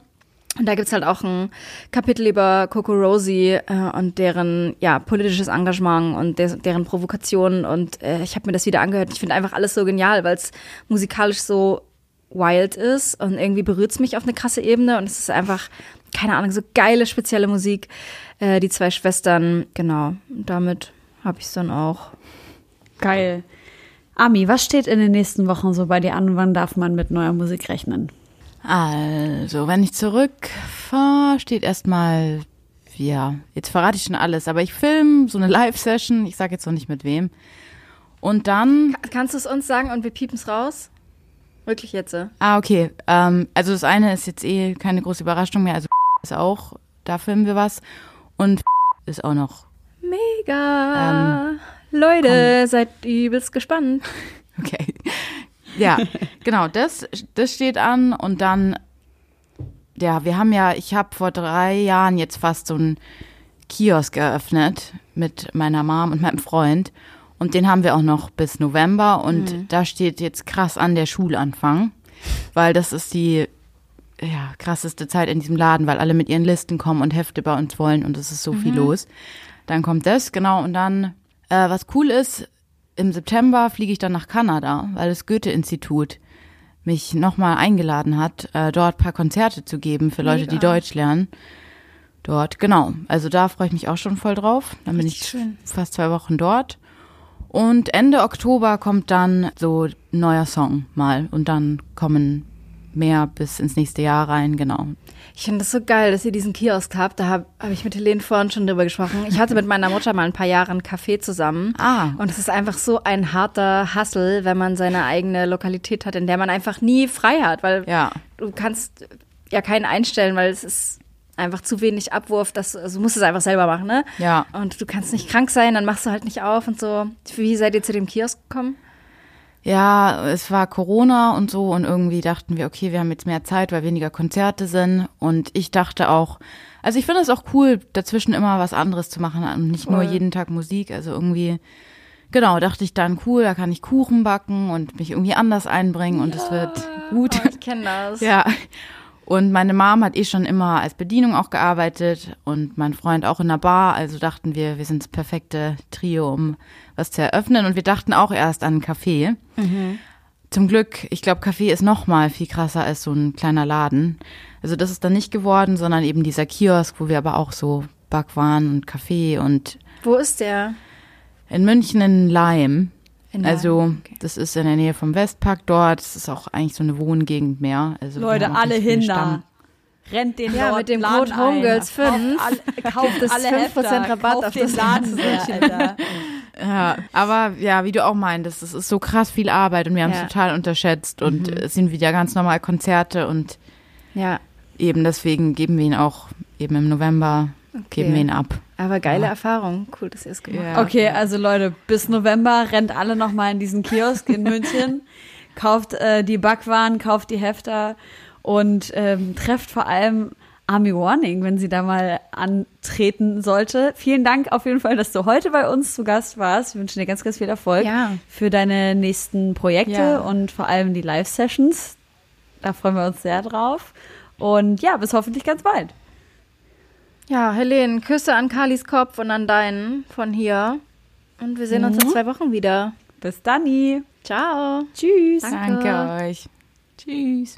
Und da gibt's halt auch ein Kapitel über Coco Rosie äh, und deren ja, politisches Engagement und des, deren Provokationen. Und äh, ich habe mir das wieder angehört. Ich finde einfach alles so genial, weil es musikalisch so wild ist und irgendwie berührt's mich auf eine krasse Ebene. Und es ist einfach, keine Ahnung, so geile, spezielle Musik. Äh, die zwei Schwestern, genau. Und damit habe ich's dann auch. Geil. Ami, was steht in den nächsten Wochen so bei dir an wann darf man mit neuer Musik rechnen? Also, wenn ich zurückfahre, steht erstmal, ja, jetzt verrate ich schon alles, aber ich film so eine Live-Session, ich sage jetzt noch nicht mit wem. Und dann, Kannst du es uns sagen und wir piepen's raus? Wirklich jetzt? äh? ah, okay, ähm, also das eine ist jetzt eh keine große Überraschung mehr, also ist auch, da filmen wir was. Und ist auch noch, Mega. Leute, seid übelst gespannt. okay. Ja, genau, das, das steht an und dann, ja, wir haben ja, ich habe vor drei Jahren jetzt fast so einen Kiosk eröffnet mit meiner Mom und meinem Freund. Und den haben wir auch noch bis November und mhm. da steht jetzt krass an der Schulanfang, weil das ist die ja, krasseste Zeit in diesem Laden, weil alle mit ihren Listen kommen und Hefte bei uns wollen und es ist so mhm. viel los. Dann kommt das, genau, und dann, äh, was cool ist, im September fliege ich dann nach Kanada, weil das Goethe-Institut mich nochmal eingeladen hat, äh, dort paar Konzerte zu geben für Leute, Mega. die Deutsch lernen. Dort, genau. Also da freue ich mich auch schon voll drauf. Dann bin ich schön. fast zwei Wochen dort. Und Ende Oktober kommt dann so ein neuer Song mal und dann kommen mehr bis ins nächste Jahr rein, genau. Ich finde das so geil, dass ihr diesen Kiosk habt. Da habe hab ich mit Helene vorhin schon drüber gesprochen. Ich hatte mit meiner Mutter mal ein paar Jahre einen Café zusammen. Ah. Und es ist einfach so ein harter Hassel, wenn man seine eigene Lokalität hat, in der man einfach nie frei hat, weil ja. du kannst ja keinen einstellen, weil es ist einfach zu wenig Abwurf, dass also du musst es einfach selber machen, ne? Ja. Und du kannst nicht krank sein, dann machst du halt nicht auf und so. Wie seid ihr zu dem Kiosk gekommen? Ja, es war Corona und so und irgendwie dachten wir, okay, wir haben jetzt mehr Zeit, weil weniger Konzerte sind und ich dachte auch, also ich finde es auch cool, dazwischen immer was anderes zu machen und nicht cool. nur jeden Tag Musik, also irgendwie genau, dachte ich dann cool, da kann ich Kuchen backen und mich irgendwie anders einbringen und es wird gut. Oh, ich kenne das. Ja. Und meine Mom hat eh schon immer als Bedienung auch gearbeitet und mein Freund auch in der Bar. Also dachten wir, wir sind das perfekte Trio, um was zu eröffnen. Und wir dachten auch erst an einen Café. Mhm. Zum Glück, ich glaube, Café ist noch mal viel krasser als so ein kleiner Laden. Also das ist dann nicht geworden, sondern eben dieser Kiosk, wo wir aber auch so Backwaren und Kaffee und. Wo ist der? In München in Leim. In also okay. das ist in der Nähe vom Westpark dort. Das ist auch eigentlich so eine Wohngegend mehr. Also Leute, alle hin da. Rennt den ja, mit dem Code Homegirls 5. Kauft, es 5% Rabatt auf das Laden. Alter. ja, aber ja, wie du auch meintest, es ist so krass viel Arbeit und wir haben es ja. total unterschätzt und mhm. es sind wieder ganz normal Konzerte und ja. eben deswegen geben wir ihn auch eben im November, okay. geben wir ihn ab. Aber geile ja. Erfahrung. Cool, dass ihr es gemacht habt. Okay, also Leute, bis November rennt alle nochmal in diesen Kiosk in München, kauft äh, die Backwaren, kauft die Hefter und ähm, trefft vor allem Army Warning, wenn sie da mal antreten sollte. Vielen Dank auf jeden Fall, dass du heute bei uns zu Gast warst. Wir wünschen dir ganz, ganz viel Erfolg ja. für deine nächsten Projekte ja. und vor allem die Live-Sessions. Da freuen wir uns sehr drauf. Und ja, bis hoffentlich ganz bald. Ja, Helene, Küsse an Kalis Kopf und an deinen von hier. Und wir sehen uns in mhm. zwei Wochen wieder. Bis dann. Ciao. Tschüss. Danke, Danke euch. Tschüss.